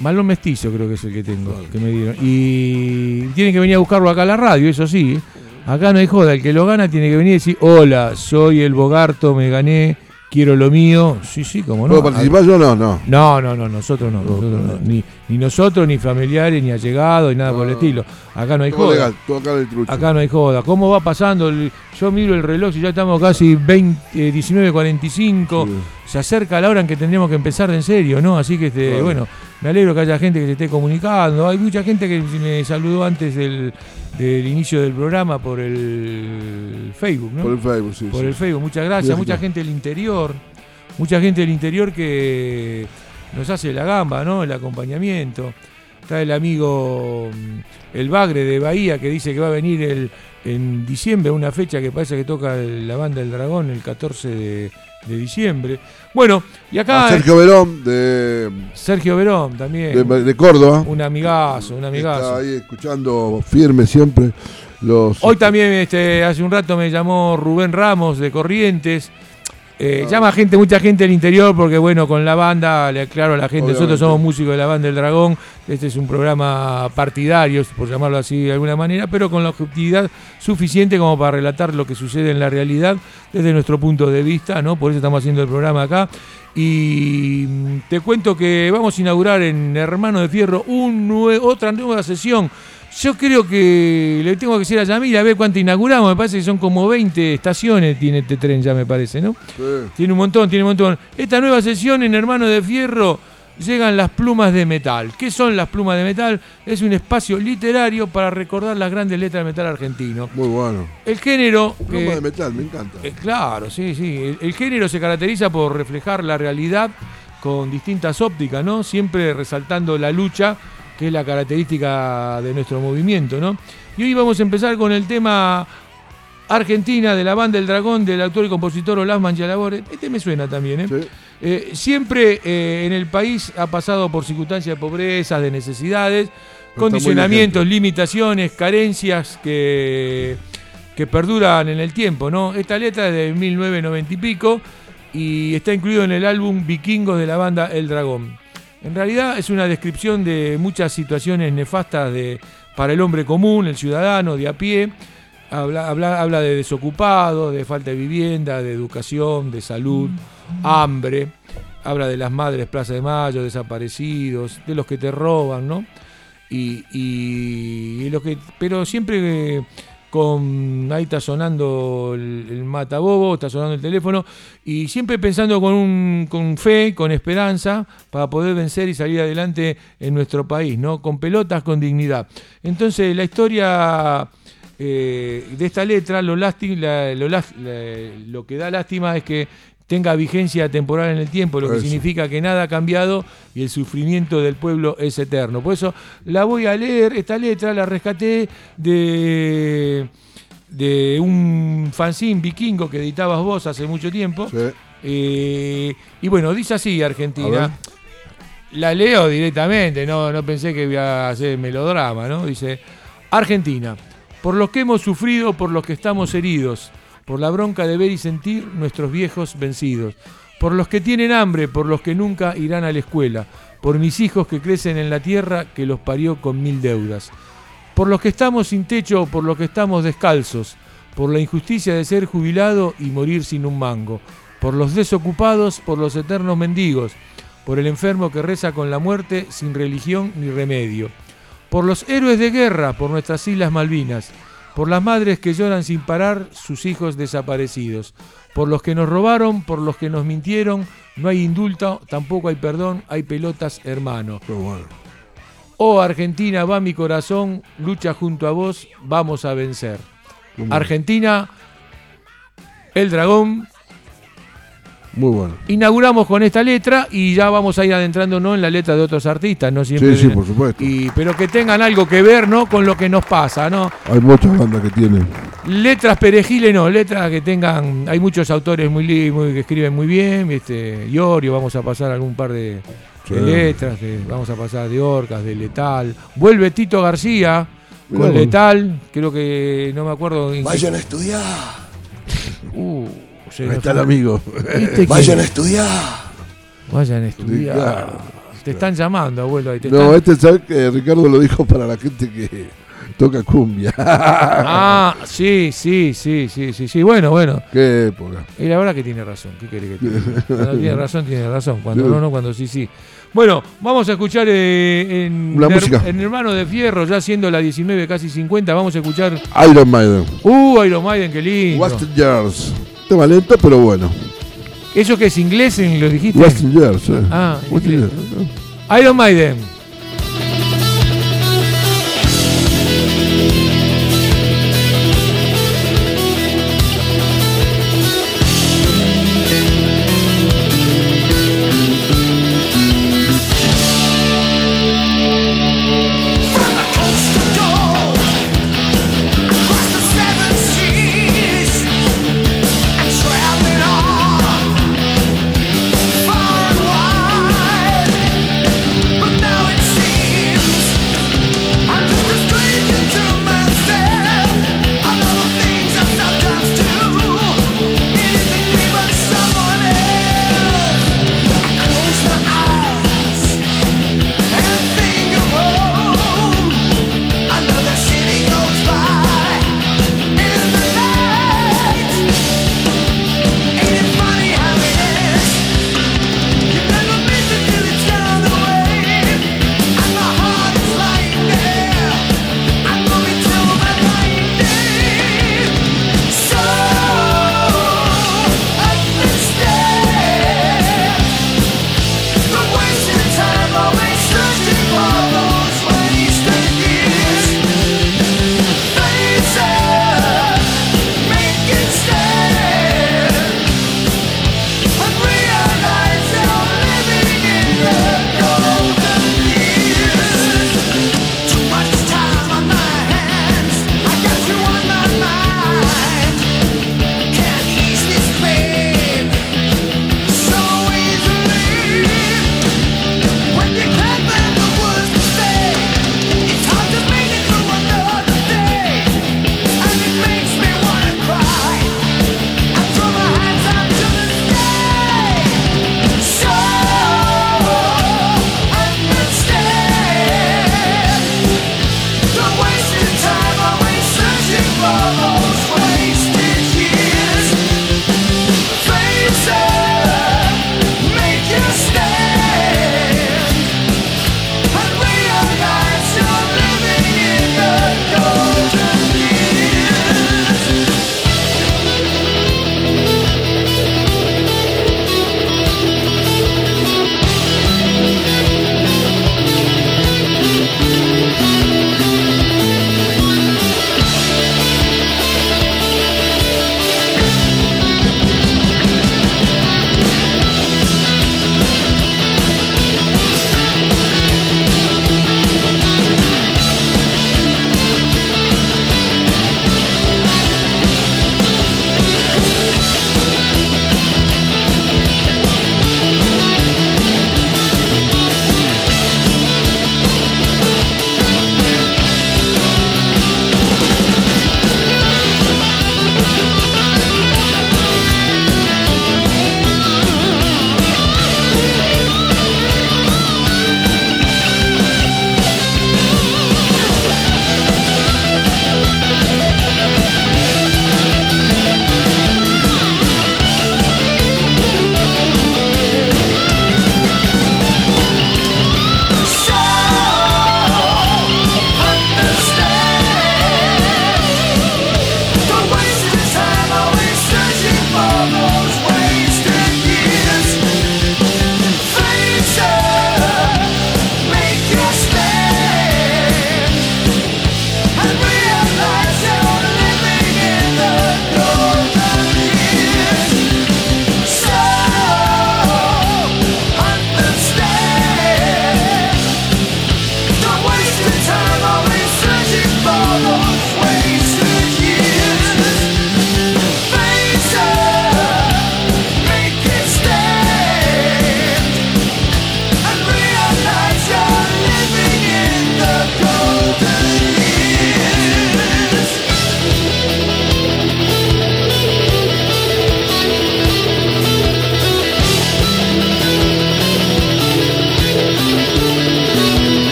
S2: Malón Mestizo creo que es el que tengo, que me dieron. Y tienen que venir a buscarlo acá a la radio, eso sí. ¿Eh? Acá no hay joda, el que lo gana tiene que venir y decir, hola, soy el Bogarto, me gané, quiero lo mío. Sí, sí, como no.
S3: ¿puedo participar yo? No, no.
S2: No, no, no, nosotros no, nosotros no. Ni, ni nosotros, ni familiares, ni allegados, ni nada por el estilo. Acá no hay joda.
S3: legal, acá en el trucho.
S2: Acá no hay joda. ¿Cómo va pasando? el- Yo miro el reloj y ya estamos casi 20, eh, 19.45.
S3: Sí.
S2: Se acerca la hora en que tendríamos que empezar de en serio, ¿no? Así que, este, bueno, me alegro que haya gente que se esté comunicando. Hay mucha gente que me saludó antes del, del inicio del programa por el Facebook, ¿no?
S3: Por el Facebook, sí.
S2: por
S3: sí.
S2: el Facebook. Muchas gracias.
S3: Bien,
S2: Mucha
S3: bien.
S2: gente del interior. Mucha gente del interior que nos hace la gamba, ¿no? El acompañamiento. Está el amigo mm, El Bagre de Bahía que dice que va a venir el, en diciembre, una fecha que parece que toca el- la banda del Dragón el 14 de, de diciembre. Bueno, y acá
S3: A Sergio Verón, de,
S2: Sergio Verón también.
S3: de, de Córdoba.
S2: un amigazo, un
S3: Está
S2: amigazo.
S3: ahí escuchando firme siempre los.
S2: Hoy también, este, hace un rato me llamó Rubén Ramos de Corrientes. Eh. Llama gente, mucha gente del interior, porque bueno, con la banda, le aclaro a la gente, nosotros somos músicos de la banda del Dragón. Este es un programa partidario, por llamarlo así de alguna manera, pero con la objetividad suficiente como para relatar lo que sucede en la realidad desde nuestro punto de vista, ¿no? Por eso estamos haciendo el programa acá. Y mm, te cuento que vamos a inaugurar en Hermano de Fierro un nue- otra nueva sesión. Yo creo que le tengo que decir a Yamil a ver cuánto inauguramos. Me parece que son como 20 estaciones tiene este tren ya, me parece, ¿no?
S3: Sí.
S2: Tiene un montón, tiene un montón. Esta nueva sesión en Hermano de Fierro llegan las plumas de metal. ¿Qué son las plumas de metal? Es un espacio literario para recordar las grandes letras del metal argentino.
S3: Muy bueno.
S2: El género...
S3: Pluma
S2: eh,
S3: de metal, me encanta.
S2: eh, claro, sí, sí. El, el género se caracteriza por reflejar la realidad con distintas ópticas, ¿no? Siempre resaltando la lucha, que es la característica de nuestro movimiento, ¿no? Y hoy vamos a empezar con el tema Argentina de la banda El Dragón del autor y compositor Olaf Manchalabore. Este me suena también, ¿eh?
S3: Sí.
S2: Eh, siempre eh, en el país ha pasado por circunstancias de pobreza, de necesidades, condicionamientos, limitaciones, carencias que, que perduran en el tiempo. ¿no? Esta letra es de 1990 y pico y está incluido en el álbum Vikingos de la banda El Dragón. En realidad es una descripción de muchas situaciones nefastas de, para el hombre común, el ciudadano de a pie. Habla, habla, habla de desocupado, de falta de vivienda, de educación, de salud, hambre. Habla de las madres Plaza de Mayo, desaparecidos, de los que te roban, ¿no? Y, y lo que, pero siempre eh, con ahí está sonando el, el matabobo, está sonando el teléfono y siempre pensando con un con fe, con esperanza para poder vencer y salir adelante en nuestro país, ¿no? Con pelotas, con dignidad. Entonces la historia eh, de esta letra, lo, lasti- la- lo, la- lo que da lástima es que tenga vigencia temporal en el tiempo, lo que
S3: Eso.
S2: significa que nada ha cambiado y el sufrimiento del pueblo es eterno. Por eso la voy a leer, esta letra la rescaté de, de un fanzine vikingo que editabas vos hace mucho tiempo.
S3: Sí.
S2: Eh, y bueno, dice así. Argentina. La leo directamente, no, no pensé que iba a hacer melodrama, ¿no? Dice, Argentina, por los que hemos sufrido, por los que estamos heridos, por la bronca de ver y sentir nuestros viejos vencidos, por los que tienen hambre, por los que nunca irán a la escuela, por mis hijos que crecen en la tierra que los parió con mil deudas, por los que estamos sin techo, por los que estamos descalzos, por la injusticia de ser jubilado y morir sin un mango, por los desocupados, por los eternos mendigos, por el enfermo que reza con la muerte sin religión ni remedio, por los héroes de guerra, por nuestras Islas Malvinas, por las madres que lloran sin parar sus hijos desaparecidos, por los que nos robaron, por los que nos mintieron, no hay indulto, tampoco hay perdón, hay pelotas hermano.
S3: Bueno.
S2: Oh Argentina, va mi corazón, lucha junto a vos, vamos a vencer. Argentina, el dragón.
S3: Muy bueno.
S2: Inauguramos con esta letra y ya vamos a ir adentrándonos en la letra de otros artistas, no siempre.
S3: Sí, sí, por supuesto.
S2: Y, pero que tengan algo que ver, ¿no? Con lo que nos pasa, ¿no?
S3: Hay muchas bandas que tienen.
S2: Letras perejiles, no, letras que tengan. Hay muchos autores muy, muy- que escriben muy bien, este, Iorio, vamos a pasar algún par de,
S3: Sí.
S2: de letras, de- vamos a pasar de Orcas, de Letal. Vuelve Tito García
S3: Mirá
S2: con
S3: vos.
S2: Letal, creo que no me acuerdo. en qué-
S1: Vayan a estudiar.
S2: Uh, se
S3: Ahí está el amigo.
S2: ¿Viste que-
S1: Vayan a estudiar.
S2: Vayan a estudiar.
S3: Claro.
S2: Te están llamando, abuelo. Ahí te
S3: No,
S2: están-
S3: este sabe que Ricardo lo dijo para la gente que toca cumbia.
S2: Ah, sí, sí, sí, sí, sí, sí. Bueno, bueno.
S3: Qué época.
S2: Y la verdad que tiene razón. ¿Qué quiere que diga? Cuando tiene razón, tiene razón. Cuando no, no, cuando sí, sí. Bueno, vamos a escuchar eh, en,
S3: La música.
S2: en Hermano de Fierro, ya siendo la 19, casi 50, vamos a escuchar.
S3: Iron Maiden.
S2: Uh, Iron Maiden, qué lindo.
S3: Western Years. Tema lento, pero bueno.
S2: ¿Eso que es inglés? en- ¿Lo dijiste?
S3: Western Years, eh.
S2: Ah, inglés.
S3: Years.
S2: Iron Maiden.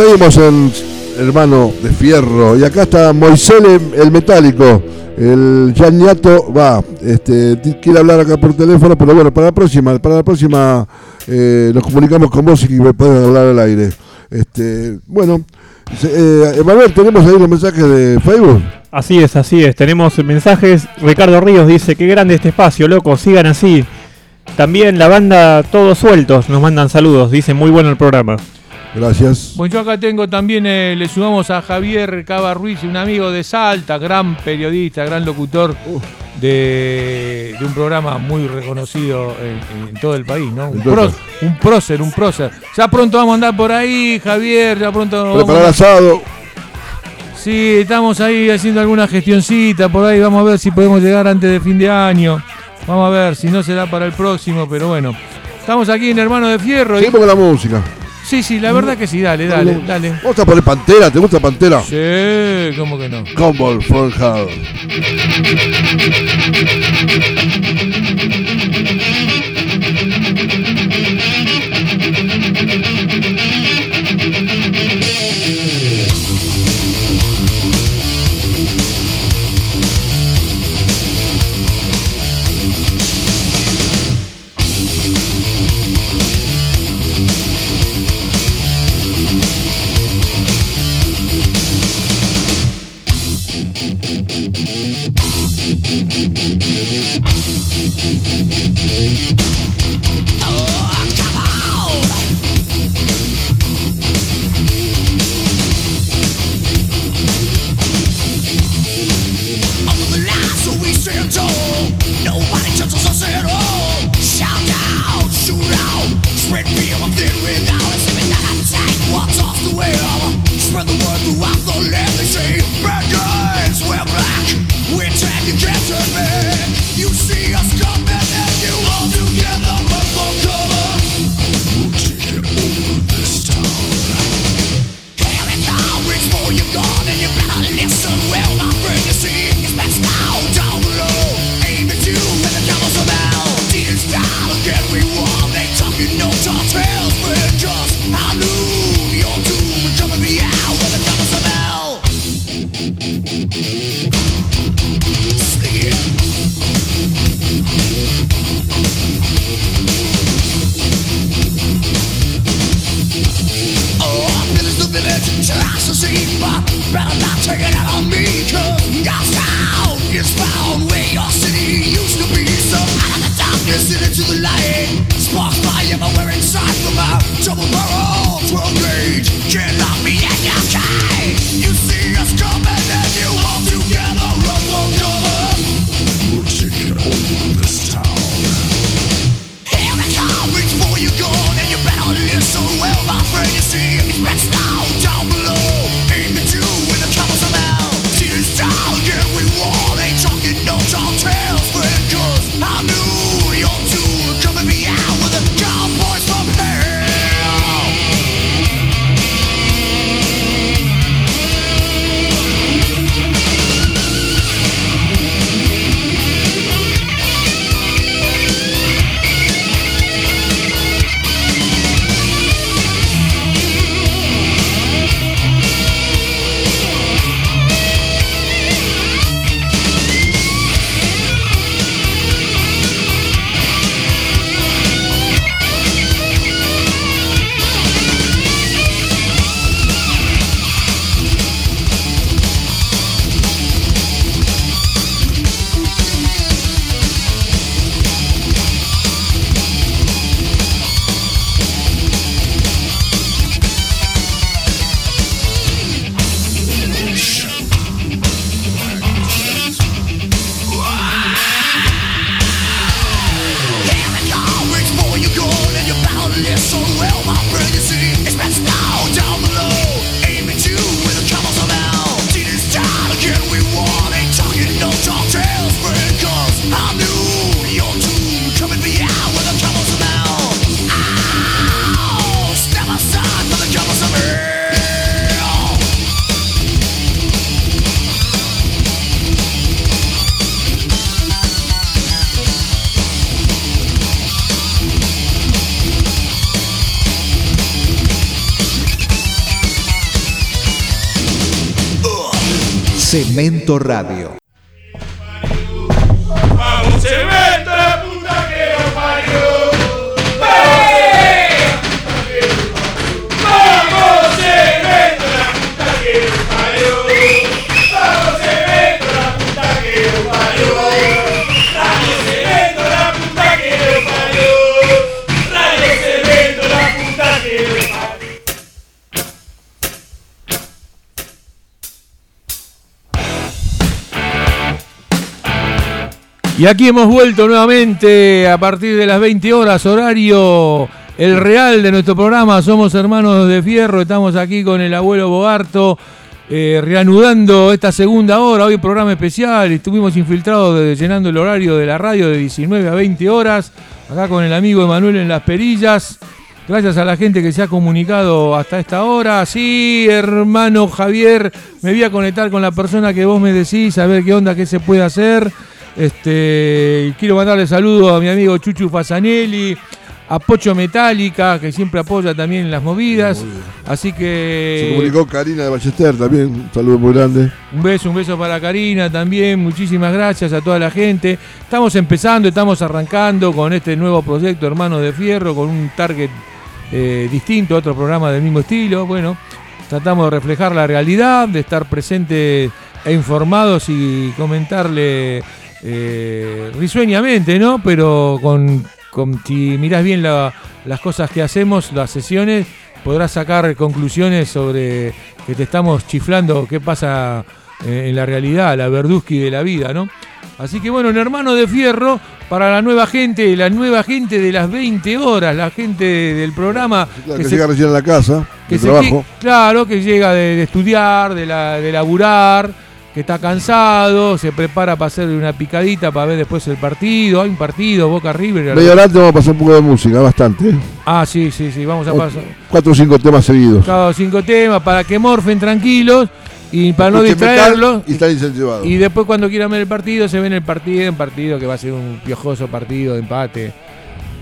S3: Seguimos en Hermano de Fierro. Y acá está Moisele, el metálico. El Yaniato va, este, quiere hablar acá por teléfono, pero bueno, para la próxima, para la próxima eh, nos comunicamos con vos y pueden hablar al aire. Este, bueno, eh, Emanuel, tenemos ahí los mensajes de Facebook.
S4: Así es, así es. Tenemos mensajes. Ricardo Ríos dice, qué grande este espacio, loco, sigan así. También la banda Todos Sueltos nos mandan saludos. Dice, muy bueno el programa.
S3: Gracias.
S2: Bueno, yo acá tengo también, eh, le sumamos a Javier Cava Ruiz, un amigo de Salta, gran periodista, gran locutor de, de un programa muy reconocido en, en todo el país, ¿no? Un, pró- un prócer, un prócer. Ya pronto vamos a andar por ahí, Javier, ya pronto vamos a
S3: Preparar
S2: andar-
S3: asado.
S2: Sí, estamos ahí haciendo alguna gestioncita por ahí, vamos a ver si podemos llegar antes de fin de año. Vamos a ver si no será para el próximo, pero bueno. Estamos aquí en Hermano de Fierro. y-
S3: Seguimos con la música.
S2: Sí, sí, la verdad que sí, dale, dale, dale.
S3: Vamos a poner Pantera, ¿te gusta Pantera?
S2: Sí, ¿cómo que no?
S3: Combo from Hell.
S1: Spread the word throughout the land. They barrel, 12 gauge, can't lock me in your cage. You see us coming
S2: Y aquí hemos vuelto nuevamente a partir de las 20 horas, horario el real de nuestro programa. Somos hermanos de fierro, estamos aquí con el abuelo Bogarto, eh, reanudando esta segunda hora. Hoy programa especial, estuvimos infiltrados de- llenando el horario de la radio de 19 a 20 horas, acá con el amigo Emanuel en las perillas. Gracias a la gente que se ha comunicado hasta esta hora. Sí, hermano Javier, me voy a conectar con la persona que vos me decís, a ver qué onda, qué se puede hacer. Este, quiero mandarle saludos a mi amigo Chuchu Fasanelli, a Pocho Metálica, que siempre apoya también en las movidas. Así
S3: Se
S2: que
S3: comunicó Karina de Ballester también. Un saludo muy grande.
S2: un beso, un beso para Karina también. Muchísimas gracias a toda la gente. Estamos empezando, estamos arrancando con este nuevo proyecto Hermanos de Fierro, con un target eh, distinto, otro programa del mismo estilo. Bueno, tratamos de reflejar la realidad, de estar presentes e informados y comentarle eh, risueñamente, ¿no? Pero con, con- si mirás bien la- las cosas que hacemos, las sesiones, podrás sacar conclusiones sobre que te estamos chiflando qué pasa eh, en la realidad, la Verduski de la vida, ¿no? Así que bueno, en Hermano de Fierro, para la nueva gente, la nueva gente de las 20 horas, la gente del programa
S3: Claro,
S2: que
S3: que
S2: se-
S3: llega recién a la casa,
S2: que se
S3: trabajo.
S2: claro, que llega de, de estudiar, de, la, de laburar, que está cansado, se prepara para hacer una picadita para ver después el partido. Hay un partido, Boca River.
S3: Media hora antes vamos a pasar un poco de música, bastante. ¿eh?
S2: Ah, sí, sí, sí, vamos a pasar
S3: Cuatro o cinco temas seguidos.
S2: cada cinco temas para que morfen tranquilos y para no
S3: Escuchen
S2: distraerlos.
S3: Y están incentivados.
S2: Y después cuando quieran ver el partido, se ven el partido, un partido que va a ser un piojoso partido de empate.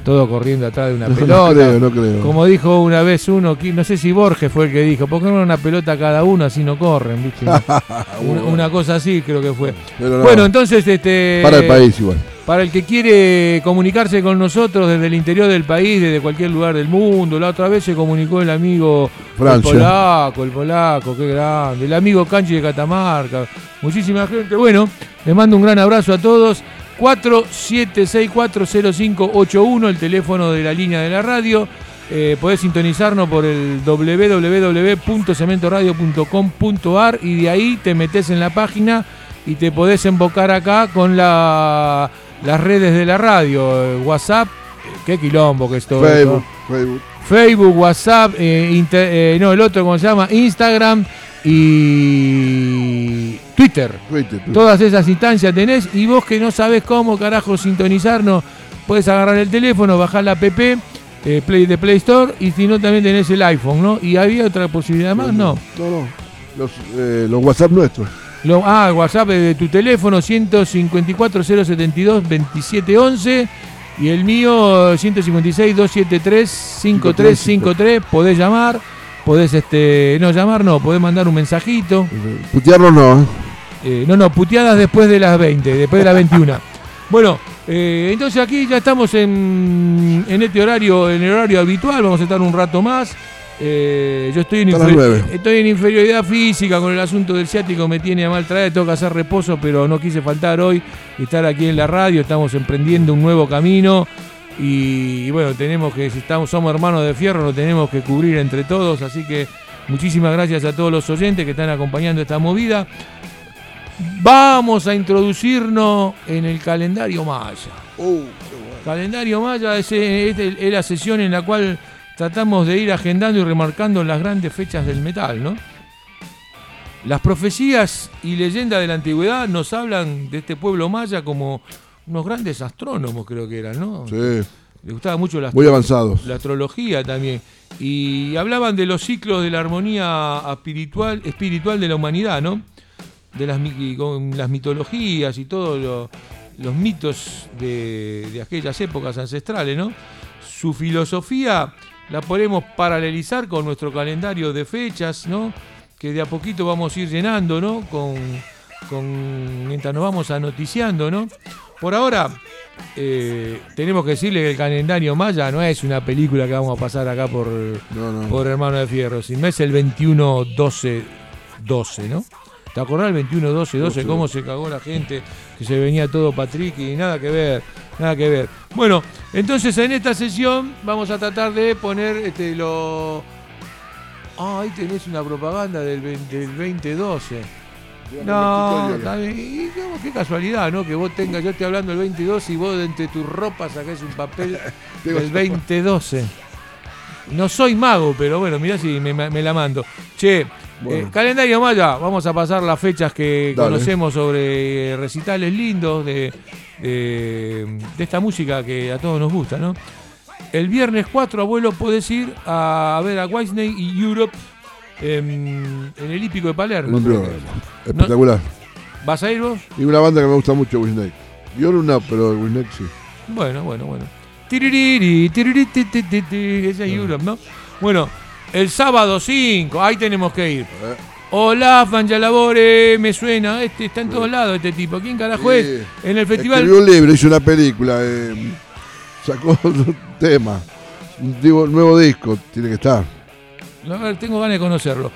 S2: Todo corriendo atrás de una
S3: no,
S2: pelota.
S3: creo, no creo.
S2: Como dijo una vez uno, no sé si Borges fue el que dijo, ¿por qué no una pelota cada uno así no corren? ¿viste? una, una cosa así creo que fue.
S3: No,
S2: Bueno, entonces este
S3: para el país igual.
S2: para el que quiere comunicarse con nosotros desde el interior del país, desde cualquier lugar del mundo, la otra vez se comunicó el amigo
S3: Francia.
S2: el polaco, el polaco, qué grande, el amigo Canchi de Catamarca, muchísima gente. Bueno, les mando un gran abrazo a todos. 47640581, el teléfono de la línea de la radio. Eh, podés sintonizarnos por el www.cementoradio.com.ar y de ahí te metes en la página y te podés embocar acá con la, las redes de la radio, eh, WhatsApp, eh, qué quilombo que es todo esto.
S3: Facebook, Facebook.
S2: Facebook, WhatsApp, eh, inter- eh, no, el otro, ¿cómo se llama? Instagram y Twitter. Todas esas instancias tenés y vos que no sabés cómo carajo sintonizarnos, puedes agarrar el teléfono, bajar la app eh, Play de Play Store y si no también tenés el iPhone, ¿no? Y había otra posibilidad más, no.
S3: No, no. Los, eh, los WhatsApp nuestros.
S2: Lo- ah, WhatsApp de tu teléfono 154 072 2711 y el mío 156 273 5353. Podés llamar, podés este no llamar, no, podés mandar un mensajito.
S3: Putearlos no, ¿eh?
S2: Eh, no, no, puteadas después de las 20, después de las 21. Bueno, eh, entonces aquí ya estamos en, en este horario, en el horario habitual, vamos a estar un rato más. Eh, yo estoy en, estoy en inferioridad física con el asunto del ciático, me tiene a mal traer, tengo que hacer reposo, pero no quise faltar hoy estar aquí en la radio, estamos emprendiendo un nuevo camino y, y bueno, tenemos que, si estamos, somos hermanos de fierro, lo tenemos que cubrir entre todos, así que muchísimas gracias a todos los oyentes que están acompañando esta movida. Vamos a introducirnos en el calendario maya.
S3: Uh,
S2: Calendario maya es, es el- es la sesión en la cual tratamos de ir agendando y remarcando las grandes fechas del metal, ¿no? Las profecías y leyendas de la antigüedad nos hablan de este pueblo maya como unos grandes astrónomos, creo que eran, ¿no?
S3: sí,
S2: Les gustaba mucho la
S3: muy avanzados.
S2: la astrología también. Y hablaban de los ciclos de la armonía espiritual, espiritual de la humanidad, ¿no? De las, con las mitologías y todos lo- los mitos de, de aquellas épocas ancestrales, ¿no? Su filosofía la podemos paralelizar con nuestro calendario de fechas, ¿no? Que de a poquito vamos a ir llenando, ¿no? Con con, mientras nos vamos anoticiando, ¿no? Por ahora, eh, tenemos que decirle que el calendario maya no es una película que vamos a pasar acá por,
S3: No, no.
S2: por Hermano de Fierro, sino es el 21-12-12, ¿no? ¿Te acordás el 21-12-12? Cómo se cagó la gente, que se venía todo Patrick y nada que ver, nada que ver. Bueno, entonces en esta sesión vamos a tratar de poner este, lo... Ah, ahí tenés una propaganda del, 20 del 2012. No, está bien. Y, digamos, qué casualidad, ¿no? Que vos tengas, yo estoy hablando del 2012 y vos de entre tu ropa sacás un papel del 2012. No soy mago, pero bueno, mirá si me, me la mando. Che,
S3: Bueno.
S2: eh, calendario Maya, vamos a pasar las fechas que
S3: Dale.
S2: conocemos sobre recitales lindos de, de, de esta música que a todos nos gusta, ¿no? El viernes 4, abuelo, podés ir a ver a Whitesnake y Europe en, en el hípico de Palermo.
S3: Espectacular.
S2: ¿Vas a ir vos?
S3: Y una banda que me gusta mucho, Wisnake. Yo no, pero Wisnake sí.
S2: Bueno, bueno, bueno. Tiririri, tiriri, ti, ti, ti, ti, Esa es Europe, ¿no? Bueno, el sábado 5, ahí tenemos que ir.
S3: Eh,
S2: Hola, Fanjalabore, me suena, este está en todos lados este tipo. ¿Quién carajo es? En el festival.
S3: Escribió un libro, hizo una película, eh, sacó un tema, un nuevo disco, tiene que estar.
S2: Tengo ganas de conocerlo.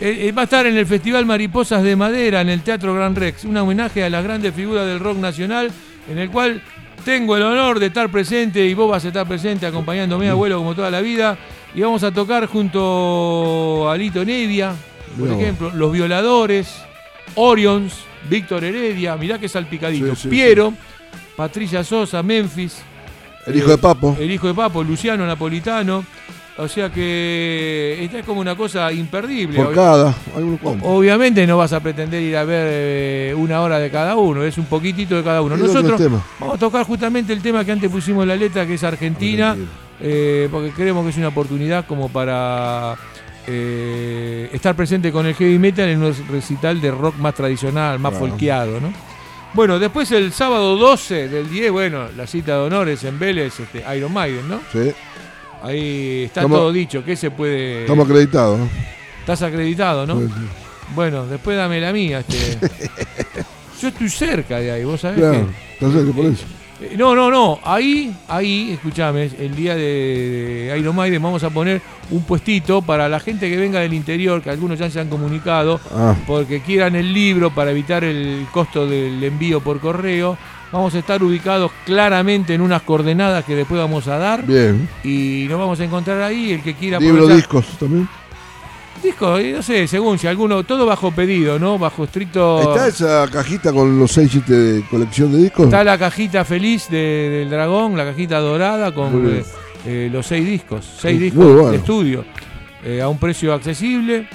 S2: Eh, eh, va a estar en el Festival Mariposas de Madera, en el Teatro Gran Rex, un homenaje a las grandes figuras del rock nacional, en el cual tengo el honor de estar presente y vos vas a estar presente acompañándome, abuelo, como toda la vida. Y vamos a tocar junto a Lito Nevia, por ejemplo, Los Violadores, Orions, Víctor Heredia, mirá que salpicadito,
S3: Sí, sí,
S2: Piero, Patricia Sosa, Memphis,
S3: El hijo de Papo.
S2: el hijo de Papo, Luciano Napolitano. O sea que esta es como una cosa imperdible.
S3: Por cada.
S2: Obviamente no vas a pretender ir a ver eh, una hora de cada uno, es un poquitito de cada uno. Nosotros vamos a tocar justamente el tema que antes pusimos en la letra, que es Argentina, eh, porque creemos que es una oportunidad como para eh, estar presente con el heavy metal en un recital de rock más tradicional, más
S3: Claro.
S2: folkeado, ¿no? Bueno, después el sábado 12 del 10, bueno, la cita de honores en Vélez, este, Iron Maiden, ¿no?
S3: Sí,
S2: Ahí está
S3: Estamos-
S2: todo dicho, que se puede...
S3: estamos acreditados. ¿no?
S2: Estás acreditado, ¿no?
S3: Pues.
S2: Bueno, después dame la mía. Este. Yo estoy cerca de ahí, vos sabés
S3: Claro, está cerca por eso.
S2: que. Eh, No, no, no. Ahí, ahí, escúchame, el día de, de Iron Maiden vamos a poner un puestito para la gente que venga del interior, que algunos ya se han comunicado,
S3: Ah,
S2: porque quieran el libro para evitar el costo del envío por correo. Vamos a estar ubicados claramente en unas coordenadas que después vamos a dar.
S3: bien.
S2: Y nos vamos a encontrar ahí. El que quiera
S3: Libro,
S2: aprovechar-
S3: discos también.
S2: Disco, eh, no sé, según si alguno, todo bajo pedido, ¿no? Bajo estricto.
S3: ¿Está esa cajita con los 6 7 de colección de discos?
S2: Está la cajita feliz de- del dragón, la cajita dorada con eh, eh, los seis discos, seis discos
S3: bueno.
S2: de estudio, eh, a un precio accesible.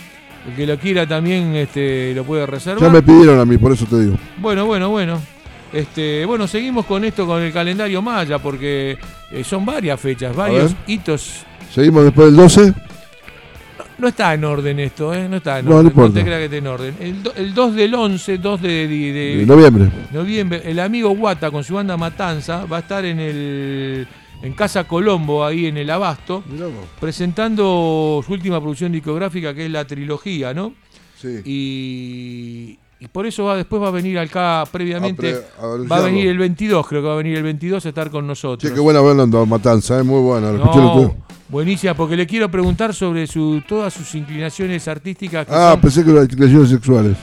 S2: El que lo quiera también este, lo puede reservar.
S3: Ya me pidieron a mí, por eso te digo.
S2: Bueno, bueno, bueno. Este, bueno, seguimos con esto, con el calendario maya, porque eh, son varias fechas, varios hitos.
S3: Seguimos después del 12.
S2: No está en orden esto, ¿eh? No está en
S3: No, no
S2: orden.
S3: importa.
S2: te creas que esté en orden. El, do- el 2 del 11, 2 de, de- de-
S3: de noviembre.
S2: noviembre, el amigo Guata con su banda Matanza va a estar en el en Casa Colombo, ahí en el Abasto, presentando su última producción discográfica que es la trilogía, ¿no?
S3: Sí.
S2: Y, y por eso va, después va a venir acá previamente,
S3: A pre- a
S2: va a venir el 22, creo que va a venir el 22 a estar con nosotros.
S3: qué buena banda Matanza, es muy buena.
S2: No, buenísima, porque le quiero preguntar sobre su, todas sus inclinaciones artísticas. que
S3: Ah,
S2: son-
S3: pensé que eran inclinaciones sexuales.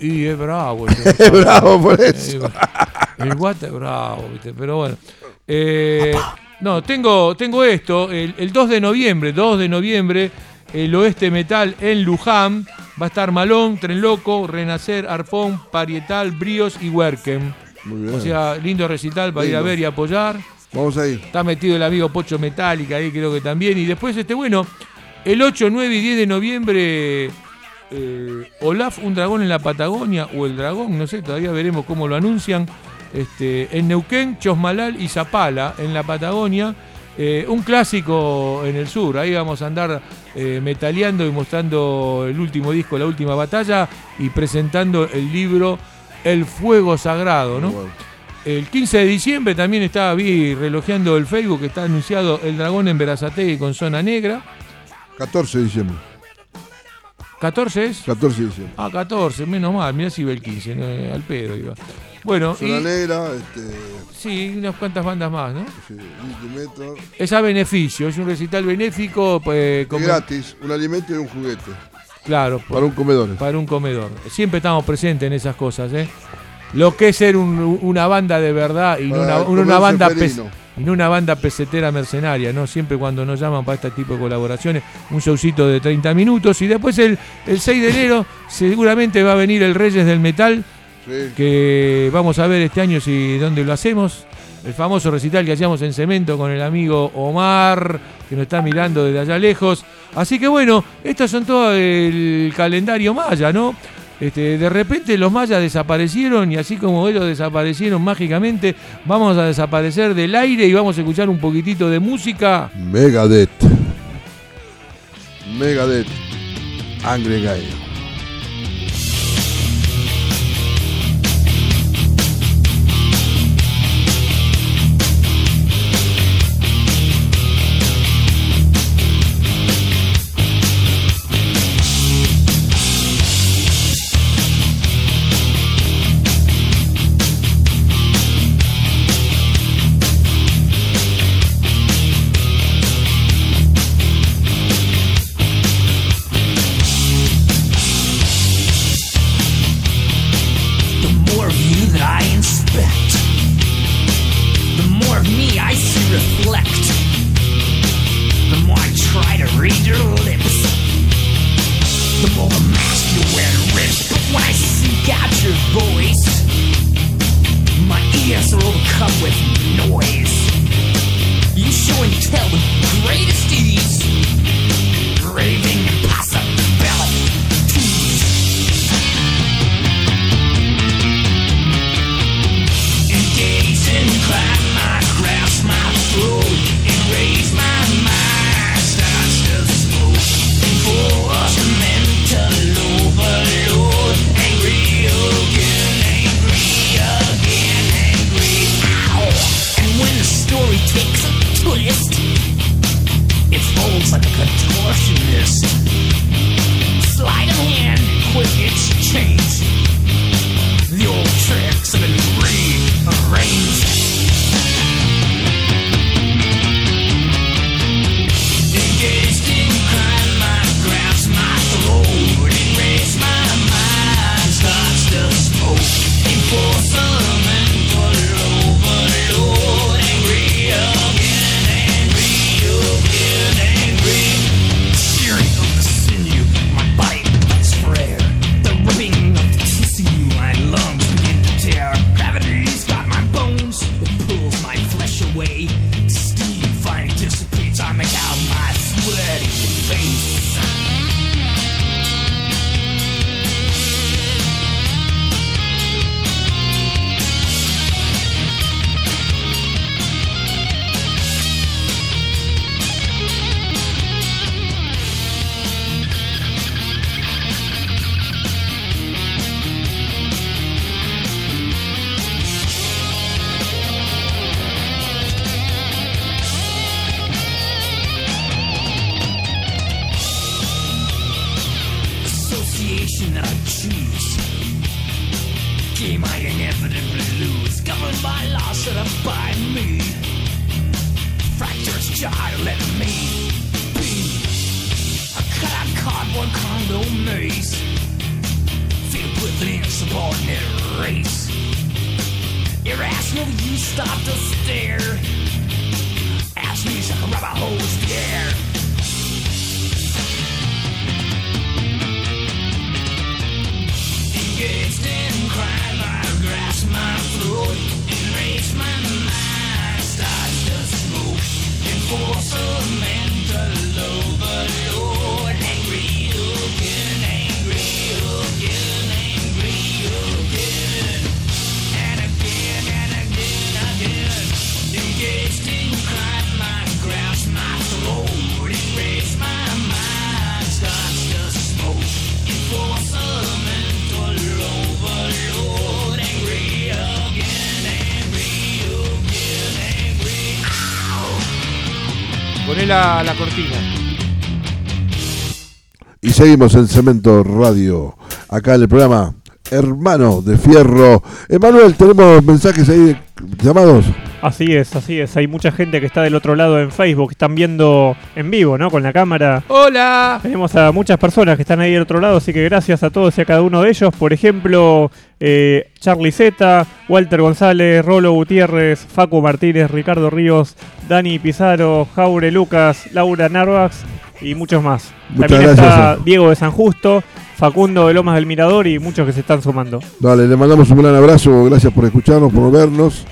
S2: y es bravo.
S3: Es bravo por
S2: Eh,
S3: eso.
S2: El guata es bravo, ¿viste? pero bueno. Eh, no, tengo, tengo esto. El, el 2 de noviembre, 2 de noviembre, el Oeste Metal en Luján. Va a estar Malón, Tren Loco, Renacer, Arpón, Parietal, Bríos y Werken.
S3: Muy bien.
S2: O sea, lindo recital para ir a ver y apoyar.
S3: Vamos a ir.
S2: Está metido el amigo Pocho Metálica ahí, creo que también. Y después, este bueno, el 8, 9 y 10 de noviembre, eh, Olaf, un dragón en la Patagonia, o el dragón, no sé, todavía veremos cómo lo anuncian. Este, en Neuquén, Chosmalal y Zapala, en la Patagonia. Eh, un clásico en el sur, ahí vamos a andar eh, metaleando y mostrando el último disco, la última batalla, y presentando el libro El Fuego Sagrado, ¿no? El 15 de diciembre también estaba vi relojeando el Facebook, que está anunciado El Dragón en Verazategui con Zona Negra.
S3: 14 de diciembre.
S2: ¿14 es?
S1: 14 dice.
S2: Ah, 14, menos mal, mirá si iba el 15, no, eh, al pedo iba. Bueno,
S1: Zona
S2: y,
S1: Negra, este,
S2: sí, unas cuantas bandas más, ¿no?
S1: sí.
S2: Es a beneficio, es un recital benéfico, pues, como-
S1: gratis, un alimento y un juguete.
S2: claro, por-
S1: Para un comedor.
S2: para un comedor. Siempre estamos presentes en esas cosas, ¿eh? Lo que es ser un- una banda de verdad y no
S1: Para
S2: una,
S1: el
S2: una
S1: comercio
S2: banda pes-
S1: felino.
S2: y no una banda pesetera mercenaria, ¿no? Siempre cuando nos llaman para este tipo de colaboraciones, un showcito de 30 minutos y después el, el 6 de enero seguramente va a venir el Reyes del Metal,
S1: Sí.
S2: que vamos a ver este año si dónde lo hacemos. El famoso recital que hacíamos en Cemento con el amigo Omar, que nos está mirando desde allá lejos. Así que bueno, estos son todo el calendario maya, ¿no? Este, de repente los mayas desaparecieron y así como ellos desaparecieron mágicamente, vamos a desaparecer del aire y vamos a escuchar un poquitito de música.
S1: Megadeth. Megadeth. Angry Guy.
S5: I inevitably lose. Governed by law set up by me. Fractures jar let me be. A cut out cardboard condo maze. Filled with an insubordinate race. Irrational, you stop to stare. Ask me a rubber hose to the air. My throat my mind. To smoke, mental
S2: Poné la, la cortina.
S3: Y seguimos en Cemento Radio, acá en el programa Hermano de Fierro. Emanuel, tenemos mensajes ahí llamados.
S4: Así es, así es. Hay mucha gente que está del otro lado en Facebook, que están viendo en vivo, ¿no? Con la cámara.
S2: Hola.
S4: Tenemos a muchas personas que están ahí del otro lado, así que gracias a todos y a cada uno de ellos. Por ejemplo, eh, Charlie Z, Walter González, Rolo Gutiérrez, Facu Martínez, Ricardo Ríos, Dani Pizarro, Jaure Lucas, Laura Narvax y muchos más.
S3: Muchas
S4: También
S3: gracias,
S4: está
S3: eh.
S4: Diego de San Justo, Facundo de Lomas del Mirador y muchos que se están sumando.
S3: Dale, le mandamos un gran abrazo, gracias por escucharnos, por vernos.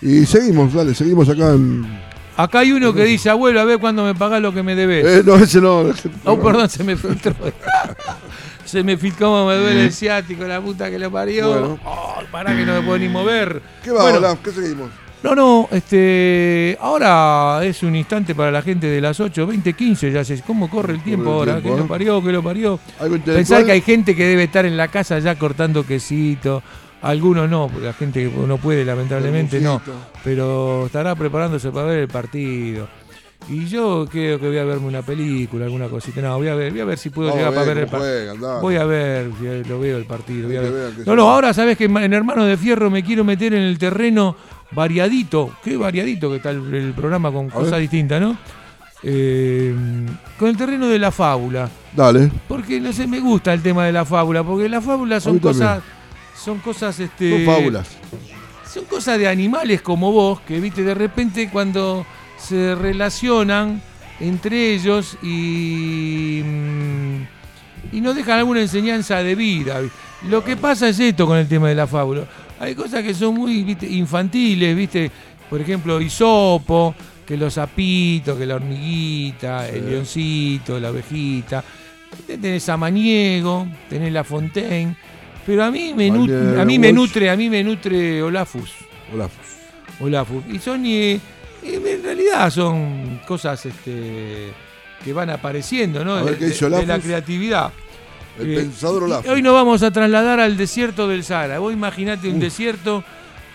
S3: Y seguimos, dale, seguimos acá en...
S2: Acá hay uno que dice, abuelo, a ver cuándo me pagás lo que me debes.
S3: Eh, no, ese no.
S2: Oh, perdón, se me filtró. se me filtró me duele el ciático, la puta que lo parió.
S3: Bueno.
S2: Pará que no me puedo ni mover.
S3: ¿Qué va,
S2: Bueno,
S3: Olaf? ¿Qué seguimos?
S2: No, no, este. Ahora es un instante para la gente de las 8, 20, 15. Ya sé cómo corre el tiempo
S3: el
S2: ahora. que
S3: ¿eh?
S2: lo parió, que lo parió.
S3: ¿Algo
S2: Pensar que hay gente que debe estar en la casa ya cortando quesito. Algunos no, la gente que no puede, lamentablemente no. Pero estará preparándose para ver el partido. Y yo creo que voy a verme una película, alguna cosita. No, voy a ver, voy a ver si puedo
S3: Vamos
S2: llegar para
S3: ver
S2: el partido. Voy a ver si lo veo el partido. voy a ver. No, no, ahora sabes que en Hermano de Fierro me quiero meter en el terreno variadito. Qué variadito que está el, el programa con cosas
S3: ver.
S2: distintas, ¿no? Eh, con el terreno de la fábula.
S3: Dale.
S2: Porque no sé, me gusta el tema de la fábula, porque las fábulas
S3: A mí
S2: son cosas. Son cosas, este.
S3: Son fábulas.
S2: Son cosas de animales como vos, que viste de repente cuando se relacionan entre ellos y. mm, y nos dejan alguna enseñanza de vida. Lo que pasa es esto con el tema de la fábula. Hay cosas que son muy ¿viste? infantiles, ¿viste? Por ejemplo, Isopo, que los sapitos, que la hormiguita, el leoncito, la ovejita. Tenés a Maniego, tenés La Fontaine. Pero a mí me, nut-
S3: Maniego,
S2: a mí me nutre, a mí me nutre Olafus.
S3: Olaf.
S2: Olafus. Y son eh, eh, en realidad son cosas este, que van apareciendo, ¿no?
S3: A ver,
S2: de,
S3: ¿qué dice
S2: de- de
S3: Olafus?
S2: la creatividad.
S3: El
S2: Eh,
S3: pensador
S2: y
S3: Olaf.
S2: Hoy nos vamos a trasladar al desierto del Sahara. Vos imaginate un desierto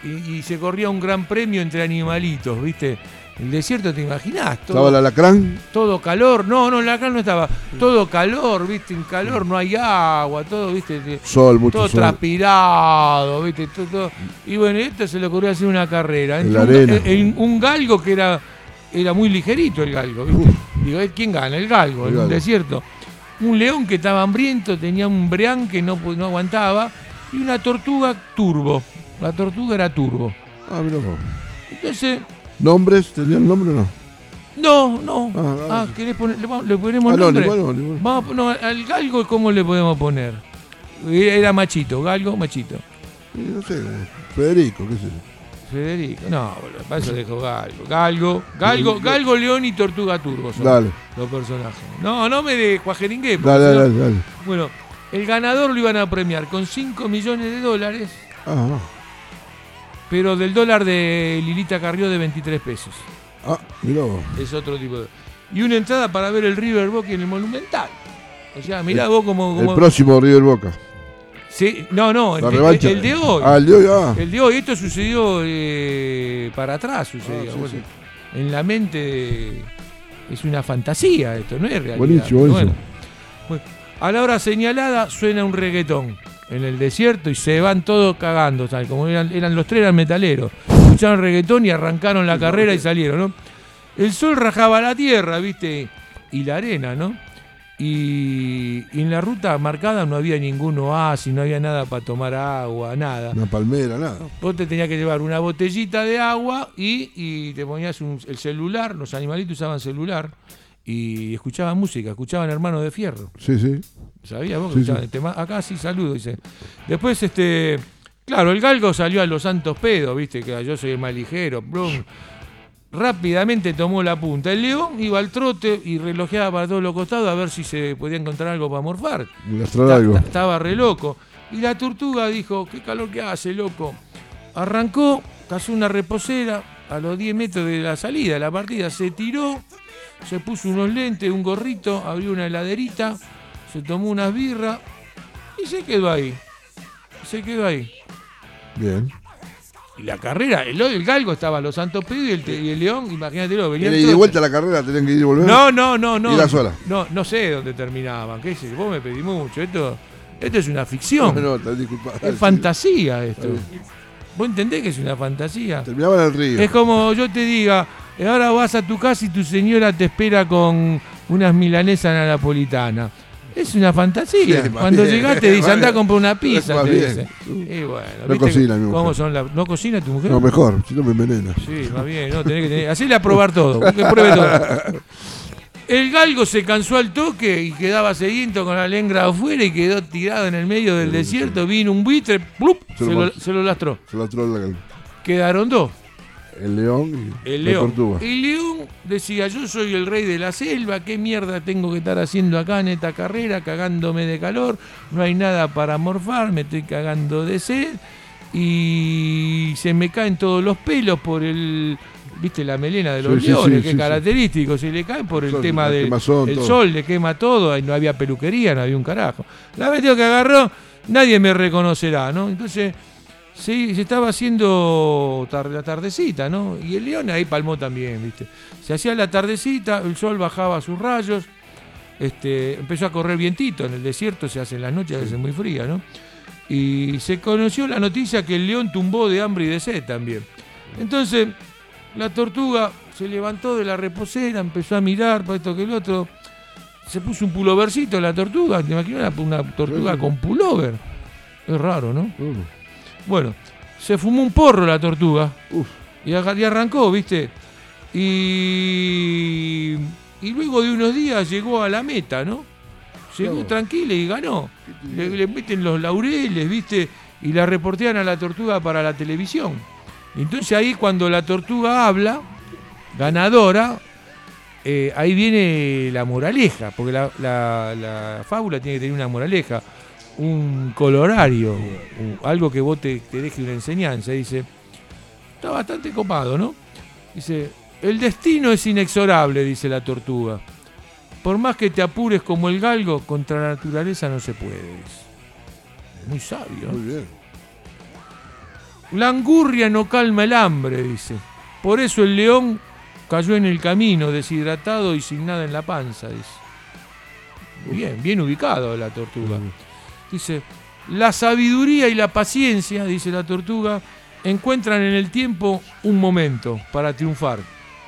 S2: y, y se corría un gran premio entre animalitos, ¿viste? El desierto, ¿te imaginás?
S3: Estaba
S2: Todo,
S3: el alacrán.
S2: todo calor. No, no, acá no estaba. Todo calor, ¿viste? En calor no hay agua, todo, ¿viste? Te-
S3: Sol, mucho
S2: todo
S3: sol.
S2: transpirado, ¿viste? Todo, todo. Y bueno, esto se le ocurrió hacer una carrera.
S3: En la
S2: un,
S3: arena.
S2: en un galgo que era, era muy ligerito el galgo, ¿viste? Digo, ¿eh? ¿quién gana? El galgo,
S3: El
S2: en un
S3: galgo.
S2: desierto. Un león que estaba hambriento, tenía un breán que no, no aguantaba, y una tortuga turbo. La tortuga era turbo.
S3: Ah, mira vos.
S2: Entonces,
S3: ¿Nombres? ¿Tenían nombre o no?
S2: no, no.
S3: Ah,
S2: Ah,
S3: ah.
S2: ¿querés poner, le, ponemos
S3: Ah, no,
S2: nombre? Vamos, no, al galgo, ¿cómo le podemos poner? Era machito, galgo, machito.
S3: No sé, Federico, qué sé yo.
S2: Federico, no, boludo, para eso dejo Galgo. Galgo, Galgo, Galgo, León y Tortuga Turbo son
S3: Dale,
S2: los personajes. No, no me de cuajeringue.
S3: dale,
S2: no-
S3: dale, dale.
S2: Bueno, el ganador lo iban a premiar con 5 millones de dólares,
S3: Ah,
S2: pero del dólar de Lilita Carrió de 23 pesos.
S3: ah, mirá vos.
S2: Es otro tipo de... Y una entrada para ver el River Boca en el Monumental. O sea, mirá vos como...
S3: El próximo River Boca.
S2: Sí, no, no, el, el- el de hoy.
S3: Ah, el de hoy, ah.
S2: El de hoy, esto sucedió eh, para atrás, sucedió.
S3: Ah, sí,
S2: Vos-
S3: sí.
S2: En la mente de- es una fantasía esto, no es realidad.
S3: Buenísimo, buenísimo.
S2: Bueno, bueno, a la hora señalada suena un reggaetón en el desierto y se van todos cagando, ¿sabes? Como eran, eran los tres eran metaleros. Escucharon reggaetón y arrancaron la carrera y salieron, ¿no? El sol rajaba la tierra, ¿viste? Y la arena, ¿no? Y, y en la ruta marcada no había ningún oasis, no había nada para tomar agua, nada.
S3: Una palmera, nada.
S2: Vos te tenías que llevar una botellita de agua y, y te ponías un- el celular, los animalitos usaban celular y escuchaban música, escuchaban Hermano de Fierro.
S3: Sí, sí.
S2: ¿Sabías vos? que
S3: Sí,
S2: escuchaban
S3: sí.
S2: el tema? Acá sí, saludo, dice. Después, este, claro, el galgo salió a los santos pedos, viste, que yo soy el más ligero, blum. Rápidamente tomó la punta. El león iba al trote y relojeaba para todos los costados a ver si se podía encontrar algo para morfar. Ta-
S3: algo.
S2: Estaba re loco. Y la tortuga dijo, qué calor que hace, loco. Arrancó, cazó una reposera a los 10 metros de la salida de la partida, se tiró, se puso unos lentes, un gorrito, abrió una heladerita, se tomó unas birras y se quedó ahí. Se quedó ahí.
S3: Bien.
S2: Y la carrera, el, el galgo estaba los Santos Pedro y el, y el León, imagínatelo, venía
S3: Era
S2: el
S3: y de vuelta a la carrera, tenían que ir y volver.
S2: No, no, no, no.
S3: Ida sola.
S2: No, no sé dónde terminaban. ¿Qué sé? Vos me pedí mucho. Esto, esto es una ficción.
S3: No, no, te- disculpa.
S2: es
S3: Sí.
S2: fantasía esto. ¿Vos entendés que es una fantasía?
S3: Terminaban en el río.
S2: Es como yo te diga, eh, ahora vas a tu casa y tu señora te espera con unas milanesas a la napolitana. Es una fantasía.
S3: Sí,
S2: Cuando
S3: bien,
S2: llegaste dice, anda a comprar una pizza. Te dice. Y bueno,
S3: No
S2: ¿viste
S3: cocina mi
S2: ¿Cómo
S3: mujer.
S2: son la- ¿No cocina tu mujer?
S3: No, mejor, si no me envenena.
S2: Sí, más bien, no, tenés que tener. Hacele a probar todo, que pruebe todo. El galgo se cansó al toque y quedaba sediento con la lengua afuera y quedó tirado en el medio del desierto. Vino un buitre, ¡plup!
S3: Se
S2: se,
S3: lo
S2: se lo lastró.
S3: Se lo atró la-
S2: Quedaron dos.
S3: El león y
S2: El
S3: la
S2: león.
S3: tortuga.
S2: El león decía, yo soy el rey de la selva, ¿qué mierda tengo que estar haciendo acá en esta carrera, cagándome de calor? No hay nada para morfar, me estoy cagando de sed y se me caen todos los pelos por el... ¿Viste la melena de los
S3: Sí,
S2: leones?
S3: sí,
S2: que es característico, se le cae por el
S3: Sol,
S2: tema del
S3: quemazón,
S2: el
S3: todo.
S2: sol, le quema todo, ahí no había peluquería, no había un carajo. La metió que agarró, nadie me reconocerá, ¿no? Entonces Sí, se estaba haciendo tar- la tardecita, ¿no? Y el león ahí palmó también, ¿viste? Se hacía la tardecita, el sol bajaba sus rayos, este, empezó a correr vientito, en el desierto se hace en las noches, a veces muy fría, ¿no? Y se conoció la noticia que el león tumbó de hambre y de sed también. Entonces, la tortuga se levantó de la reposera, empezó a mirar para esto que el otro. Se puso un pulovercito la tortuga, te imaginas una, tortuga
S3: Sí, sí.
S2: con pullover. Es raro, ¿no?
S3: Uh,
S2: Bueno, se fumó un porro la tortuga
S3: Uf.
S2: y, arrancó, ¿viste? Y, y luego de unos días llegó a la meta, ¿no? Llegó
S3: Claro.
S2: tranquila y ganó. Le, le meten los laureles, ¿viste? Y la reportean a la tortuga para la televisión. Entonces ahí cuando la tortuga habla, ganadora, eh, ahí viene la moraleja, porque la, la- la fábula tiene que tener una moraleja, un colorario, algo que vos te, te deje una enseñanza. Dice, está bastante copado, ¿no? Dice, el destino es inexorable, dice la tortuga. Por más que te apures como el galgo, contra la naturaleza no se puede. dice. Muy sabio.
S3: muy bien.
S2: La angurria no calma el hambre, dice. Por eso el león cayó en el camino, deshidratado y sin nada en la panza, dice. Bien, bien ubicado la tortuga. Dice, la sabiduría y la paciencia, dice la tortuga, encuentran en el tiempo un momento para triunfar.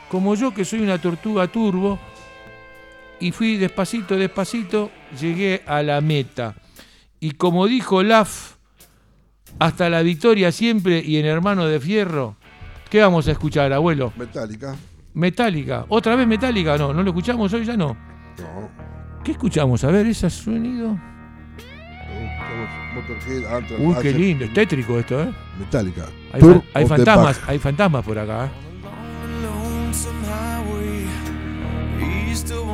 S2: Como yo que soy una tortuga turbo, y fui despacito, despacito, llegué a la meta. Y como dijo Laf, hasta la victoria siempre y en Hermano de Fierro, ¿qué vamos a escuchar, abuelo?
S3: Metálica.
S2: Metálica. ¿Otra vez Metálica? No, no lo escuchamos hoy, ya no.
S3: No.
S2: ¿Qué escuchamos? A ver, ese sonido.
S3: Motorhead, Anthrax,
S2: Uy, qué lindo, es tétrico esto, ¿eh?
S3: Metálica.
S2: Hay, fan- hay
S3: of the
S2: fantasmas, hay fantasmas por acá, ¿eh?
S6: lonesome highway east of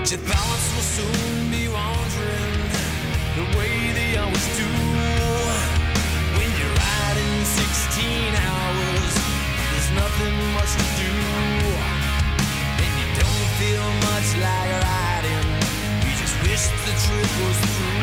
S6: But your thoughts will soon be wandering the way they always do. When you're riding 16 hours, there's nothing much to do. And you don't feel much like riding, you just wish the trip was through.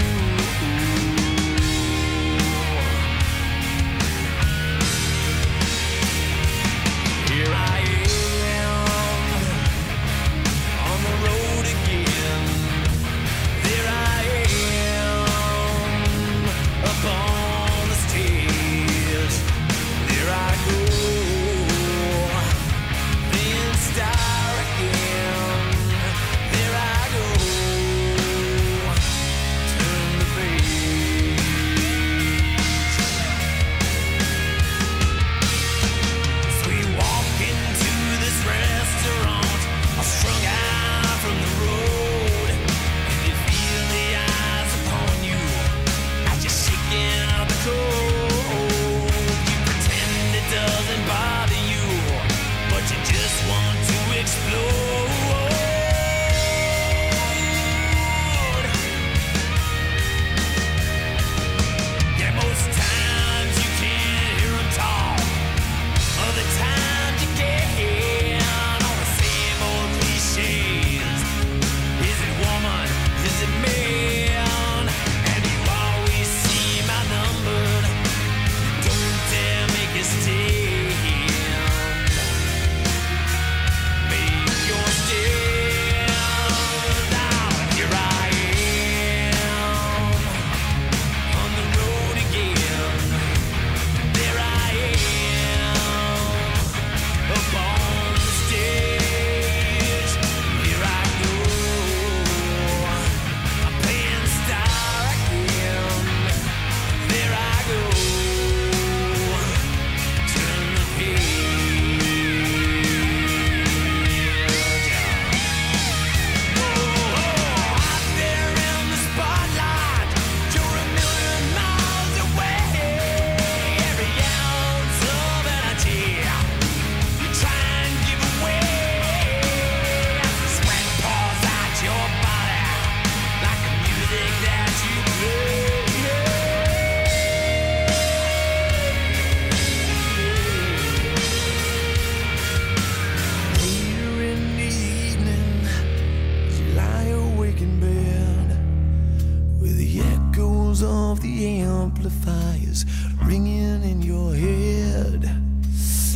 S1: Amplifiers ringing in your head.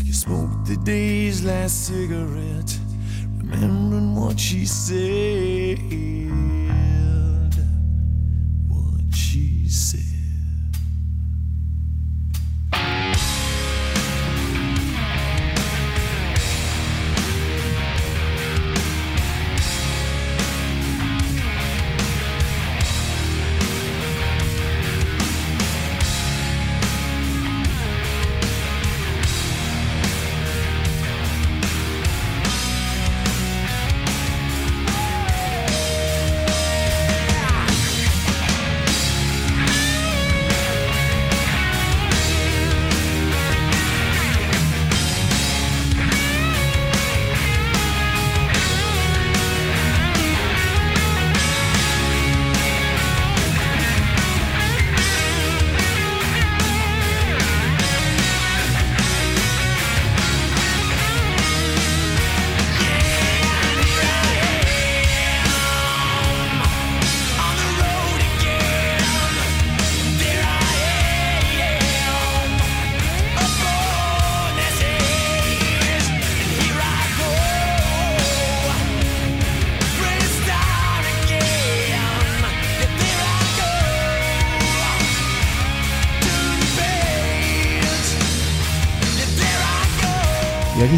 S1: You smoke the day's last cigarette, remembering what she said. What she said.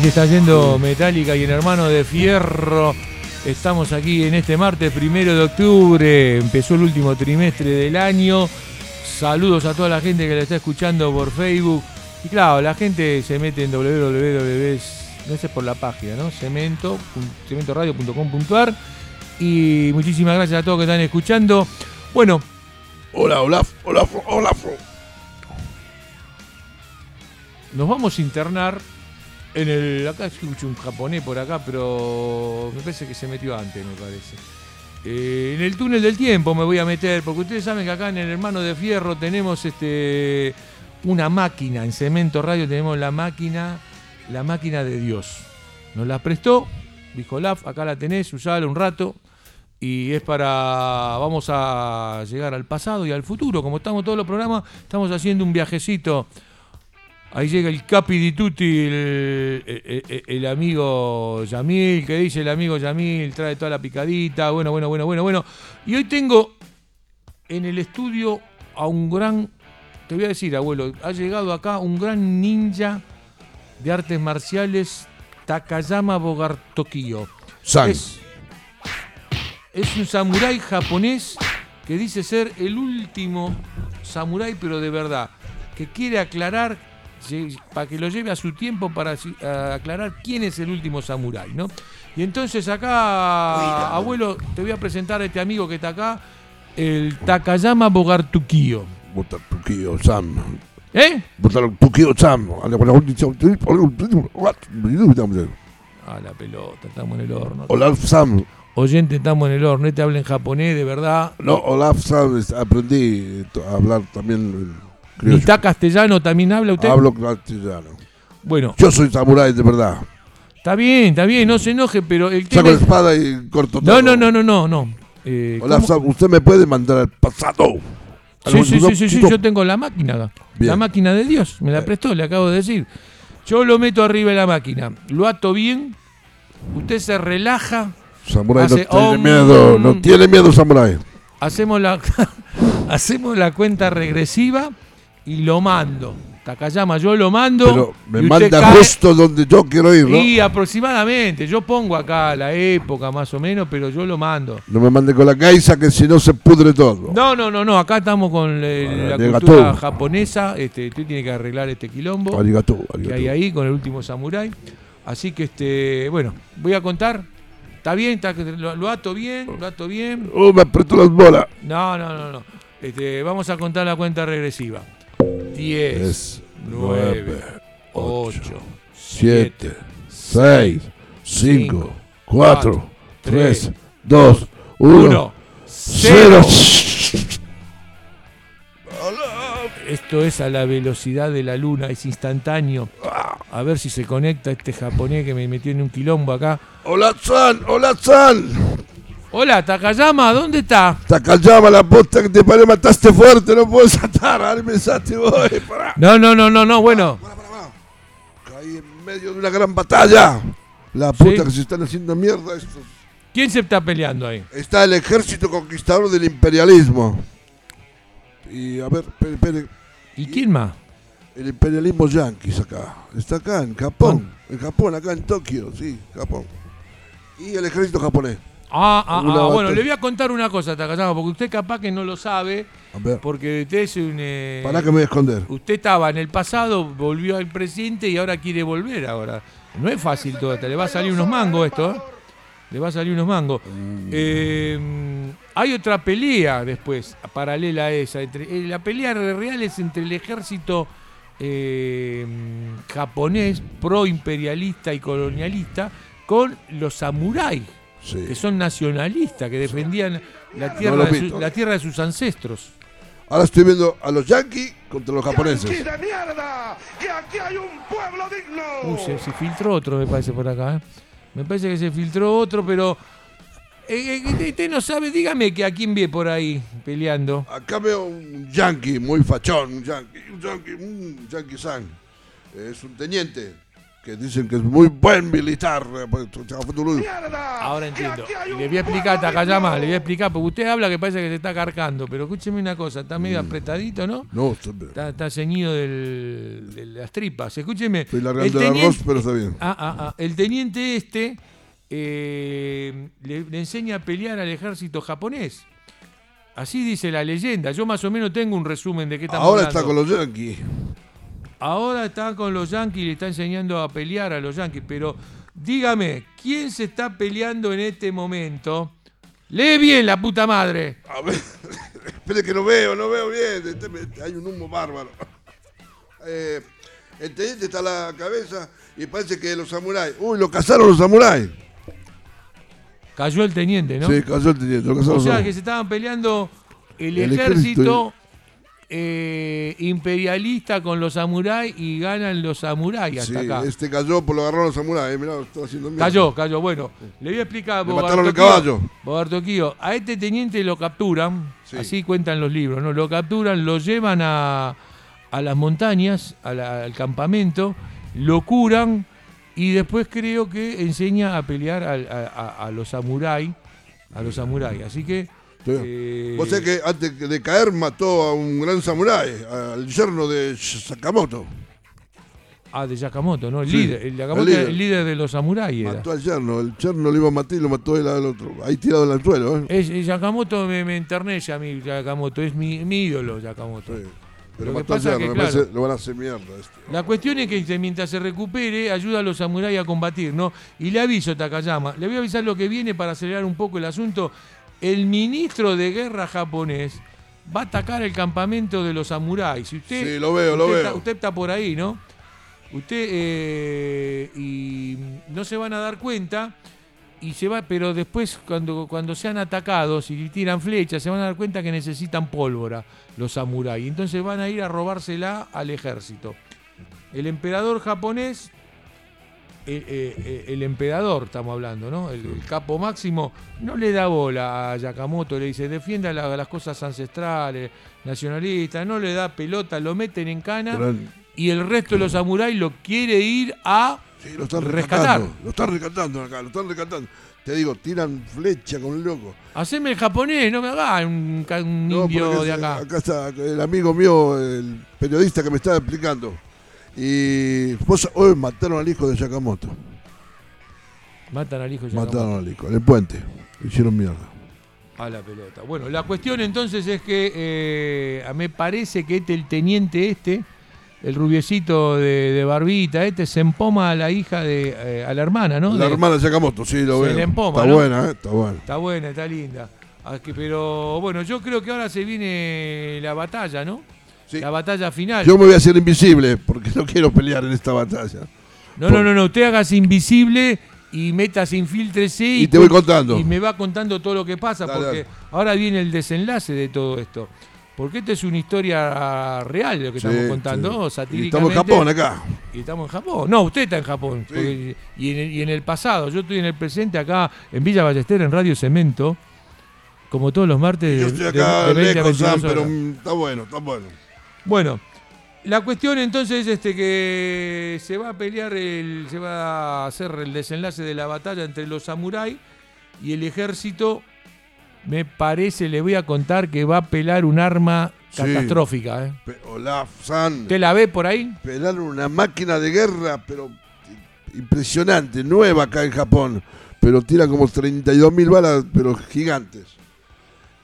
S2: Se está yendo Metallica y el hermano de Fierro. Estamos aquí en este martes primero de octubre. Empezó el último trimestre del año. Saludos a toda la gente que lo está escuchando por Facebook. Y claro, la gente se mete en www. No sé por la página, ¿no? Cemento, cementoradio.com.ar. Y muchísimas gracias a todos que están escuchando. Bueno,
S3: Hola, Olaf, Olaf, Olaf.
S2: nos vamos a internar en el. Acá escucho un japonés por acá, pero me parece que se metió antes, me parece. Eh, en el túnel del tiempo me voy a meter, porque ustedes saben que acá en el Hermano de Fierro tenemos este una máquina, en Cemento Radio tenemos la máquina, la máquina de Dios. Nos la prestó, dijo Laf, acá la tenés, usala un rato. Y es para. Vamos a llegar al pasado y al futuro. Como estamos todos los programas, estamos haciendo un viajecito Ahí llega el Capi di Tutti, el, el- el- el amigo Yamil, que dice el amigo Yamil, trae toda la picadita, bueno, bueno, bueno, bueno, bueno. Y hoy tengo en el estudio a un gran, te voy a decir, abuelo, ha llegado acá un gran ninja de artes marciales, Takayama Bogartokiyo.
S3: San.
S2: Es, es un samurái japonés que dice ser el último samurái, pero de verdad, que quiere aclarar, para que lo lleve a su tiempo para aclarar quién es el último samurái, ¿no? Y entonces acá, abuelo, te voy a presentar a este amigo que está acá, el Takayama Bogartukiyo.
S3: Botar Tukio Sam.
S2: ¿Eh?
S3: Botar Tukio Sam.
S2: A la pelota, estamos en el horno.
S3: Olaf Sam.
S2: Oyente, estamos en el horno. Este habla en japonés, de verdad.
S3: No, Olaf Sam, aprendí a hablar también criollo.
S2: ¿Mitad castellano también habla usted?
S3: Hablo castellano.
S2: Bueno,
S3: Yo soy samurái de verdad.
S2: está bien, está bien, no se enoje, pero el
S3: Saco la espada y corto
S2: No,
S3: todo.
S2: no, no, no, no, no. Eh,
S3: Olaf
S2: ¿cómo?
S3: Usted me puede mandar al pasado.
S2: Sí, sí, sí, sí, sí, yo tengo la máquina acá.
S3: Bien.
S2: La máquina de Dios, me la
S3: Eh.
S2: prestó, le acabo de decir. Yo lo meto arriba de la máquina, lo ato bien, usted se relaja,
S3: Samurái no tiene miedo. No tiene miedo, Samurái.
S2: hacemos la, hacemos la cuenta regresiva y lo mando. Takayama, yo lo mando.
S3: Pero me
S2: y usted
S3: manda
S2: cae-
S3: justo donde yo quiero ir, ¿no?
S2: Y aproximadamente, yo pongo acá la época más o menos, pero yo lo mando.
S3: No me mande con la gaisa que si no se pudre todo.
S2: No, no, no, no, acá estamos con
S3: Ah,
S2: la cultura japonesa, este, usted tiene que arreglar este quilombo
S3: Arigato,
S2: que
S3: arigato.
S2: hay ahí con el último samurái. Así que este, bueno, voy a contar. ¿Está bien? ¿Está- lo, lo ato bien? ¿Lo ato bien?
S3: Oh, me aprieto las bolas.
S2: No, no, no, no. Este, vamos a contar la cuenta regresiva. 10,
S3: Es
S2: 9,
S3: 9,
S2: 8,
S3: 7, 6, 5, 4,
S2: cuatro,
S3: 3, 2, 1,
S2: 1,
S3: 0.
S2: 0. Esto es a la velocidad de la luna, es instantáneo. A ver si se conecta este japonés que me metió en un quilombo acá.
S3: Hola, San, hola, San.
S2: Hola, Takayama, ¿dónde está?
S3: Takayama, la posta que te parió, mataste fuerte, no puedo saltar, ahora me pará.
S2: No, no, no, no, no, bueno.
S3: Pará, pará, pará. Caí en medio de una gran batalla. La puta
S2: Sí.
S3: que se están haciendo mierda estos.
S2: ¿Quién se está peleando ahí?
S3: Está el ejército conquistador del imperialismo. Y a ver, espere, espere.
S2: ¿Y quién más?
S3: El imperialismo yanquis acá. Está acá, en Japón. En Japón, acá en Tokio, sí, Japón. Y el ejército japonés.
S2: Ah, ah, ah, bueno, le voy a contar una cosa, Takayama, porque usted capaz que no lo sabe, porque usted es un... eh,
S3: pará que me voy a esconder.
S2: Usted estaba en el pasado, volvió al presente y ahora quiere volver ahora. No es fácil todo esto, le va a salir unos mangos esto, ¿eh? Le va a salir unos mangos. Eh, hay otra pelea después, paralela a esa. entre- eh, la pelea real es entre el ejército eh, japonés, pro-imperialista y colonialista, con los samuráis,
S3: Sí.
S2: que son nacionalistas, que defendían la tierra, de, su- la tierra de sus ancestros.
S3: Ahora estoy viendo a los yanquis contra los japoneses.
S7: ¡Yanquis de mierda! ¡Que aquí hay un pueblo digno!
S2: Uy, se, se filtró otro, me parece, por acá. ¿eh? Me parece que se filtró otro, pero. eh, eh, usted usted no sabe, dígame que a quién ve por ahí peleando.
S3: Acá veo un yankee muy fachón, un yankee, un yankee, un yankee san. Es un teniente que dicen que es muy buen militar. eh, pues.
S2: Ahora
S7: ¡Que
S2: entiendo. Y le voy a explicar, Takayama, le voy a explicar, porque usted habla que parece que se está carcando, pero escúcheme una cosa, está
S3: Mm.
S2: medio apretadito, ¿no?
S3: No,
S2: Está, está ceñido del- de las tripas. Escúcheme.
S3: estoy
S2: el
S3: largando el
S2: teniente-
S3: arroz, pero está bien.
S2: Ah, ah, ah. El teniente este eh, le, le enseña a pelear al ejército japonés. Así dice la leyenda. Yo más o menos tengo un resumen de qué estamos
S3: Ahora
S2: hablando.
S3: está con los yanquis.
S2: Ahora está con los yanquis y le está enseñando a pelear a los yanquis. Pero dígame, ¿quién se está peleando en este momento? Lee bien, la puta madre.
S3: A ver, espere que no veo, no veo bien. este me- Hay un humo bárbaro. Eh, el teniente está a la cabeza y parece que los samuráis. Uy, lo cazaron los samuráis.
S2: Cayó el teniente, ¿no?
S3: Sí, cazó el teniente. Lo
S2: O sea que se estaban peleando el,
S3: El
S2: ejército,
S3: ejército
S2: eh, imperialista con los samuráis y ganan los samuráis hasta
S3: Sí,
S2: acá.
S3: este cayó, por lo agarraron los samuráis. Mirá, lo está haciendo mierda.
S2: Cayó, cayó. Bueno, le voy a explicar.
S3: Le mataron el caballo.
S2: Bogartoquío, a este teniente lo capturan,
S3: Sí.
S2: así cuentan los libros, ¿no? Lo capturan, lo llevan a, a las montañas, a la- al campamento, lo curan y después creo que enseña a pelear a- a los samuráis. A los samuráis. Así que.
S3: Sí. Vos sabés que antes de caer mató a un gran samurái, al yerno de Sakamoto.
S2: Ah, de Yakamoto, ¿no? El
S3: Sí,
S2: líder. El Yakamoto
S3: el líder.
S2: el líder de los samuráis. era.
S3: Mató al yerno, el yerno lo iba a matar y lo mató él al otro. Ahí tirado en el suelo, ¿eh?
S2: Es, es Yakamoto me, me enternece a mí, Yakamoto. Es mi, mi ídolo, Yakamoto.
S3: Sí. Pero
S2: Lo
S3: mató al yerno,
S2: que,
S3: me
S2: claro.
S3: parece- lo van a hacer mierda. Este.
S2: La cuestión es que mientras se recupere, ayuda a los samuráis a combatir, ¿no? Y le aviso, Takayama, le voy a avisar lo que viene para acelerar un poco el asunto. El ministro de guerra japonés va a atacar el campamento de los samuráis. Si usted,
S3: Sí, lo veo, lo veo.
S2: Está, usted está por ahí, ¿no? Usted eh, y no se van a dar cuenta y se va, pero después cuando, cuando sean atacados y tiran flechas, se van a dar cuenta que necesitan pólvora los samuráis. Entonces van a ir a robársela al ejército. El emperador japonés, el, eh, eh, el emperador estamos hablando, ¿no? El, el capo máximo no le da bola a Yakamoto, le dice defienda la- las cosas ancestrales, nacionalistas, no le da pelota, lo meten en cana
S3: Pero-
S2: y el resto de los samuráis lo quiere ir a
S3: Sí, lo están
S2: rescatar.
S3: Lo están rescatando acá, lo están rescatando. Te digo, tiran flecha con un loco.
S2: Haceme el japonés, no me hagas un, ca- un
S3: No,
S2: indio de acá.
S3: Acá está el amigo mío, el periodista que me estaba explicando. Y vos, hoy mataron al hijo de Yakamoto.
S2: Matan al hijo de Yakamoto.
S3: Mataron al hijo, en el puente. Lo Hicieron mierda.
S2: A la pelota. Bueno, la cuestión entonces es que eh, me parece que este, el teniente este, el rubiecito de, de barbita, este se empoma a la hija de, eh, a la hermana, ¿no?
S3: La
S2: De-
S3: hermana de Yakamoto, sí, lo
S2: se
S3: veo.
S2: le empoma,
S3: está
S2: ¿no?
S3: buena, ¿eh? Está buena.
S2: Está buena, está linda. Ah, que- pero bueno, yo creo que ahora se viene la batalla, ¿no?
S3: Sí.
S2: La batalla final.
S3: Yo me voy a hacer invisible porque no quiero pelear en esta batalla.
S2: No, no, no, no, usted hágase invisible y métase, infíltrese y,
S3: Y te voy contando.
S2: Y me va contando todo lo que pasa,
S3: Dale,
S2: porque
S3: dale.
S2: ahora viene el desenlace de todo esto. Porque esta es una historia real lo que
S3: Sí,
S2: estamos contando,
S3: sí.
S2: satíricamente.
S3: Y estamos en Japón acá.
S2: Y estamos en Japón. No, usted está en Japón.
S3: Sí.
S2: porque- y, en el, y en el pasado. Yo estoy en el presente acá en Villa Ballester, en Radio Cemento. Como todos los martes.
S3: Yo
S2: de-
S3: estoy
S2: de-
S3: acá
S2: de 20 a
S3: lejos,
S2: 22
S3: Sam, pero
S2: horas.
S3: mm, está bueno, está bueno.
S2: Bueno, la cuestión entonces es este, que se va a pelear, el, se va a hacer el desenlace de la batalla entre los samuráis y el ejército. Me parece, le voy a contar que va a pelar un arma
S3: Sí.
S2: catastrófica. ¿eh?
S3: Pe- Olaf San,
S2: ¿Usted la ve por ahí?
S3: pelaron una máquina de guerra, pero impresionante, nueva acá en Japón. Pero tira como 32.000 balas, pero gigantes.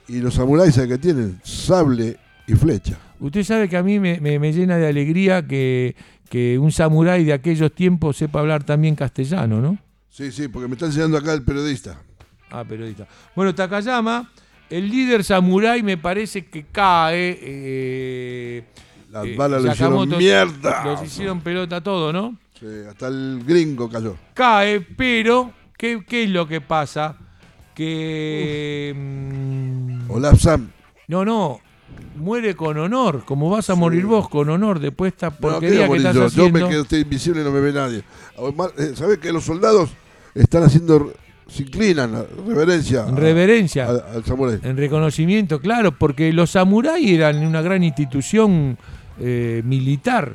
S3: Y los samuráis, ¿sabe qué tienen? Sable y flecha.
S2: Usted sabe que a mí me, me- me llena de alegría que, que un samurái de aquellos tiempos sepa hablar también castellano, ¿no?
S3: Sí, sí, porque me está enseñando acá el periodista.
S2: Ah, periodista. Bueno, Takayama, el líder samurái me parece que cae. eh,
S3: Las
S2: eh,
S3: balas lo hicieron mierda.
S2: Los hicieron pelota todo, ¿no?
S3: Sí, hasta el gringo cayó.
S2: Cae, pero ¿qué, qué es lo que pasa? Que... mm,
S3: Olaf San.
S2: no, no. Muere con honor, como vas a morir vos, con honor, después esta
S3: No,
S2: porquería
S3: quiero
S2: que estás
S3: yo. Yo
S2: haciendo.
S3: me quedo estoy invisible y no me ve nadie. Además, eh, ¿Sabés que los soldados están haciendo, se inclinan, reverencia a-
S2: reverencia.
S3: al, al samurái?
S2: En reconocimiento, claro, porque los samuráis eran una gran institución eh, militar,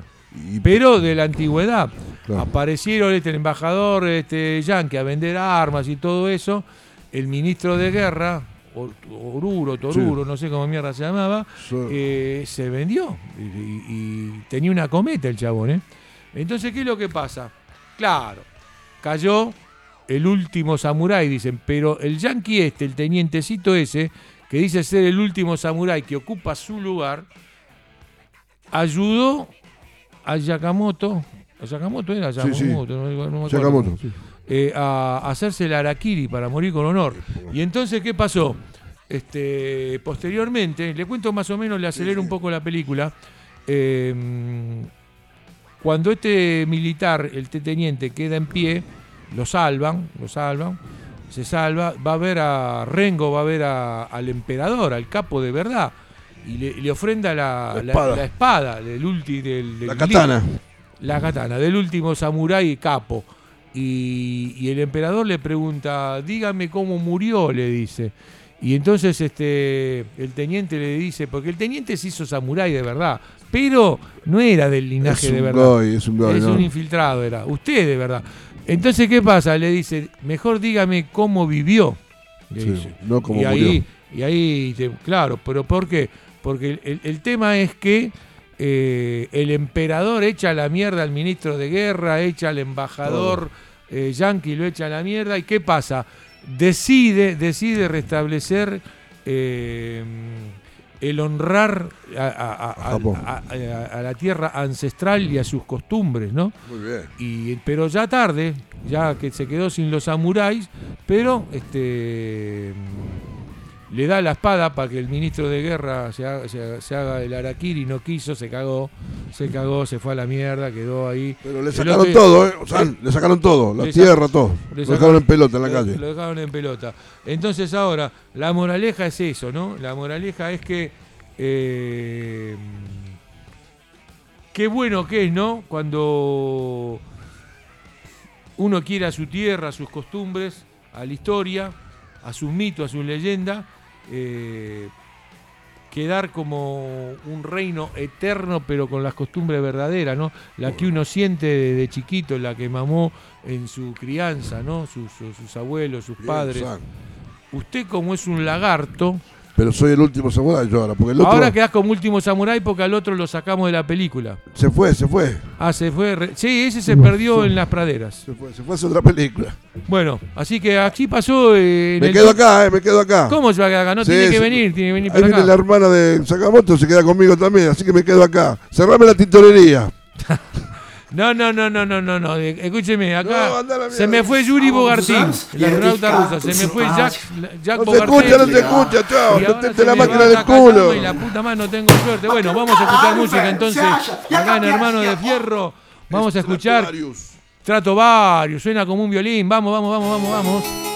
S3: Y-
S2: pero de la antigüedad.
S3: Claro.
S2: Aparecieron este, el embajador este, yankee a vender armas y todo eso. El ministro de guerra, Or- Oruro, Toruro, no sé cómo mierda se llamaba, eh, se vendió. Y, y- y tenía una cometa el chabón, ¿eh? Entonces, ¿qué es lo que pasa? Claro, cayó el último samurái, dicen, pero el yanqui este, el tenientecito ese, que dice ser el último samurái que ocupa su lugar, ayudó a Yakamoto, ¿a Yakamoto era
S3: Sí, sí.
S2: No, no me acuerdo. Eh, a, hacerse el harakiri para morir con honor. Y entonces, ¿qué pasó? Este, posteriormente, le cuento más o menos, le acelero un poco la película. eh, cuando este militar, el teniente, queda en pie, lo salvan, lo salvan, se salva, va a ver a Rengo, va a ver a- al emperador, al capo de verdad, y le, le ofrenda la,
S3: La
S2: la-
S3: espada.
S2: la espada del ulti, del, del
S3: La katana.
S2: la katana del último samurái capo. Y, y el emperador le pregunta, dígame cómo murió, le dice. Y entonces este, el teniente le dice, porque el teniente se hizo samurái de verdad, pero no era del linaje de verdad.
S3: goy, es un goy,
S2: es
S3: ¿no?
S2: un infiltrado, era. Usted de verdad. Entonces, ¿qué pasa? Le dice, mejor dígame cómo vivió. le
S3: Sí,
S2: dice.
S3: no cómo
S2: y ahí,
S3: murió.
S2: y ahí, te- claro, pero ¿por qué? Porque el tema es que eh, el emperador echa la mierda al ministro de guerra, echa al embajador eh, yanqui, lo echa a la mierda. ¿Y qué pasa? Decide, decide restablecer eh, el honrar a, a- a-
S3: A Japón.
S2: a- a- a la tierra ancestral y a sus costumbres, ¿no?
S3: Muy bien.
S2: Y, pero ya tarde, ya que se quedó sin los samuráis, pero este le da la espada para que el ministro de guerra se haga, se haga- se haga el harakiri, no quiso, se cagó, se cagó, se fue a la mierda, quedó ahí.
S3: Pero le sacaron
S2: otro-
S3: todo, ¿eh? O sea, le sacaron todo. La tierra, todo.
S2: le
S3: Lo
S2: sacaron-
S3: dejaron en pelota en la
S2: lo-
S3: calle.
S2: Lo dejaron en pelota. Entonces ahora, la moraleja es eso, ¿no? La moraleja es que eh, qué bueno que es, ¿no? Cuando uno quiere a su tierra, a sus costumbres, a la historia, a sus mitos, a sus leyendas, eh, quedar como un reino eterno, pero con las costumbres verdaderas, ¿no? La que uno siente de chiquito, la que mamó en su crianza, ¿no? Sus, sus- sus abuelos, sus padres. Usted como es un lagarto,
S3: Pero soy el último samurái yo ahora, porque el otro
S2: ahora quedás como último samurái porque al otro lo sacamos de la película.
S3: se fue, se fue.
S2: Ah, se fue. re- Sí, ese se perdió en las praderas.
S3: Se fue, se fue a hacer otra película.
S2: Bueno, así que aquí pasó. eh, en
S3: Me
S2: el-
S3: quedo acá, eh, me quedo acá.
S2: ¿Cómo se va a quedar acá? No
S3: Sí,
S2: tiene que venir, tiene que venir
S3: Ahí
S2: para
S3: viene
S2: acá.
S3: la hermana de Sakamoto, se queda conmigo también, así que me quedo acá. Cerrame la tintorería.
S2: No, no, no, no, no, no, no. Escúcheme, acá
S3: No, la
S2: se me fue Yuri Bogartín, el astronauta rusa. Se me fue Jack, Jack
S3: No se
S2: Bogartín.
S3: escucha, no se escucha, chao.
S2: Y ahora
S3: Metete
S2: se
S3: la máquina del culo.
S2: Y la puta madre no tengo suerte. Bueno, vamos a escuchar música entonces. Acá en Hermano de Fierro. Vamos a escuchar. Trato Varios. Suena como un violín. Vamos, vamos, vamos, vamos, vamos.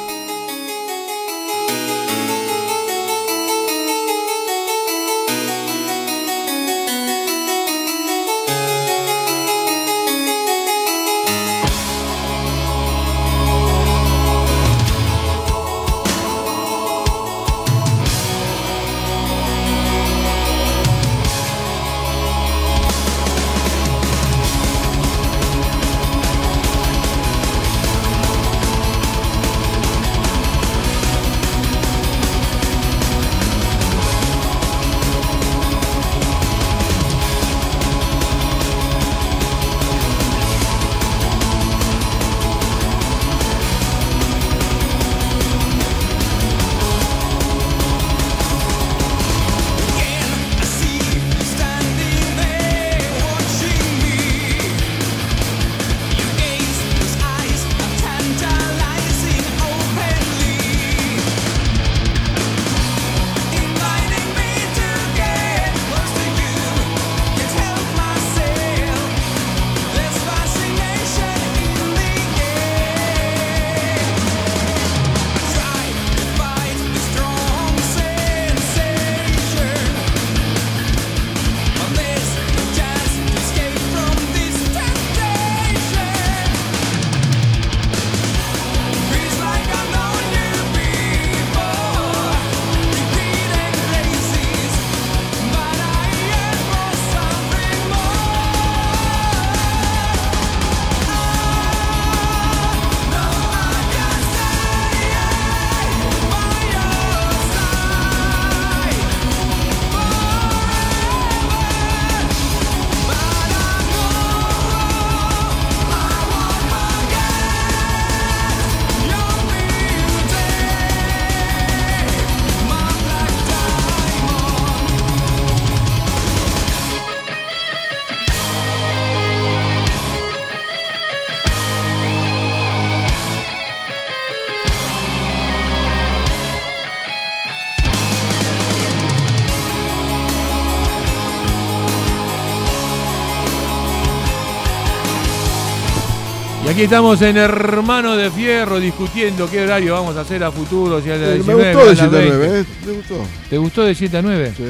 S2: Aquí estamos en Hermano de Fierro discutiendo qué horario vamos a hacer a futuro. Si a las
S3: Eh, me
S2: 19,
S3: gustó de
S2: las
S3: 7 a
S2: 20.
S3: 9, ¿eh? Me gustó.
S2: ¿Te gustó de 7 a 9?
S3: Sí.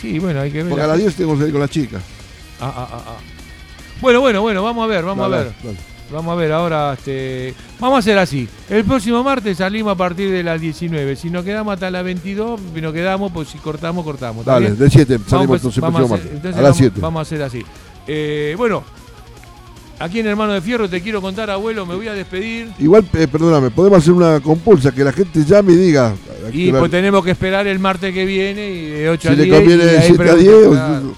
S2: Sí, bueno, hay que ver.
S3: Porque a las 10 tengo que salir con la chica.
S2: Ah, ah, ah, ah. Bueno, bueno, bueno, vamos a ver, vamos
S3: Dale,
S2: a ver.
S3: dale.
S2: Vamos a ver ahora, este, vamos a hacer así. El próximo martes salimos a partir de las 19. Si nos quedamos hasta las 22, si nos quedamos, pues si cortamos, cortamos. ¿está
S3: Dale, de 7 salimos
S2: Vamos,
S3: entonces el
S2: vamos
S3: próximo
S2: a hacer- entonces
S3: A las
S2: vamos-
S3: 7.
S2: Vamos a hacer así. Eh, bueno, aquí en Hermano de Fierro te quiero contar, abuelo, me voy a despedir.
S3: Igual, eh, perdóname, podemos hacer una compulsa, que la gente llame y diga.
S2: Y pues tenemos que esperar el martes que viene y de 8
S3: si
S2: a 10.
S3: le conviene de
S2: ahí
S3: 7 a
S2: preguntan,
S3: 10. o-
S2: claro.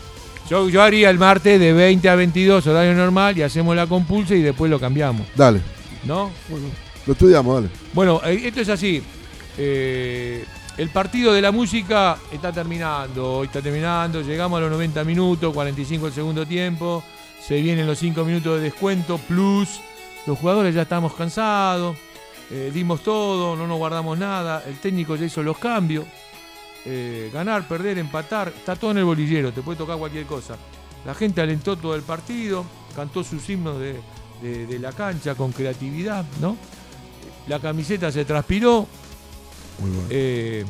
S2: Yo, yo haría el martes de 20 a 22, horario normal, y hacemos la compulsa y después lo cambiamos,
S3: Dale,
S2: ¿no?
S3: lo estudiamos, dale.
S2: Bueno, eh, esto es así. Eh, el partido de la música está terminando, hoy está terminando, llegamos a los 90 minutos, 45 el segundo tiempo, se vienen los 5 minutos de descuento, plus, los jugadores ya estamos cansados, eh, dimos todo, no nos guardamos nada, el técnico ya hizo los cambios, eh, ganar, perder, empatar, está todo en el bolillero, te puede tocar cualquier cosa. La gente alentó todo el partido, cantó sus himnos de, de- de la cancha con creatividad, ¿no? La camiseta se transpiró,
S3: Muy bueno.
S2: eh,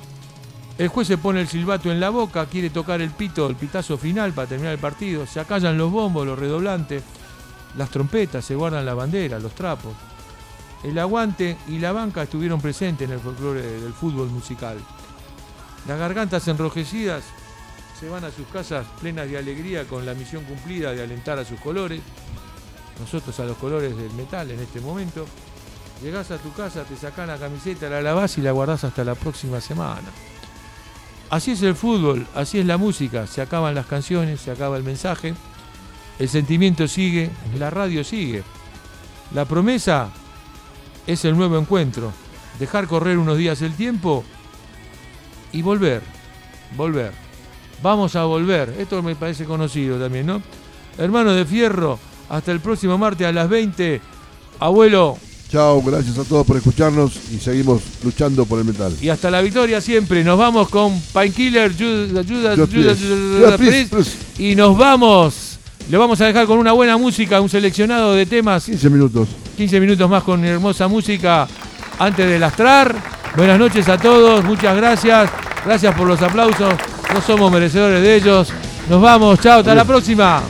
S2: el juez se pone el silbato en la boca, quiere tocar el pito, el pitazo final para terminar el partido. Se acallan los bombos, los redoblantes, las trompetas, se guardan la bandera, los trapos. El aguante y la banca estuvieron presentes en el folclore del fútbol musical. Las gargantas enrojecidas se van a sus casas plenas de alegría con la misión cumplida de alentar a sus colores. Nosotros a los colores del metal en este momento. Llegás a tu casa, te sacás la camiseta, la lavás y la guardás hasta la próxima semana. Así es el fútbol, así es la música. Se acaban las canciones, se acaba el mensaje. El sentimiento sigue, la radio sigue. La promesa es el nuevo encuentro. Dejar correr unos días el tiempo y volver. Volver. Vamos a volver. Esto me parece conocido también, ¿no? Hermano de Fierro, hasta el próximo martes a las 20. Abuelo,
S3: Chao, gracias a todos por escucharnos y seguimos luchando por el metal.
S2: y hasta la victoria siempre. Nos vamos con Painkiller, Judas, Judas,
S3: Judas
S2: y nos vamos. Le vamos a dejar con una buena música, un seleccionado de temas,
S3: 15 minutos.
S2: 15 minutos más con hermosa música antes de lastrar. Buenas noches a todos, muchas gracias. Gracias por los aplausos. No somos merecedores de ellos. Nos vamos, chao, hasta la próxima.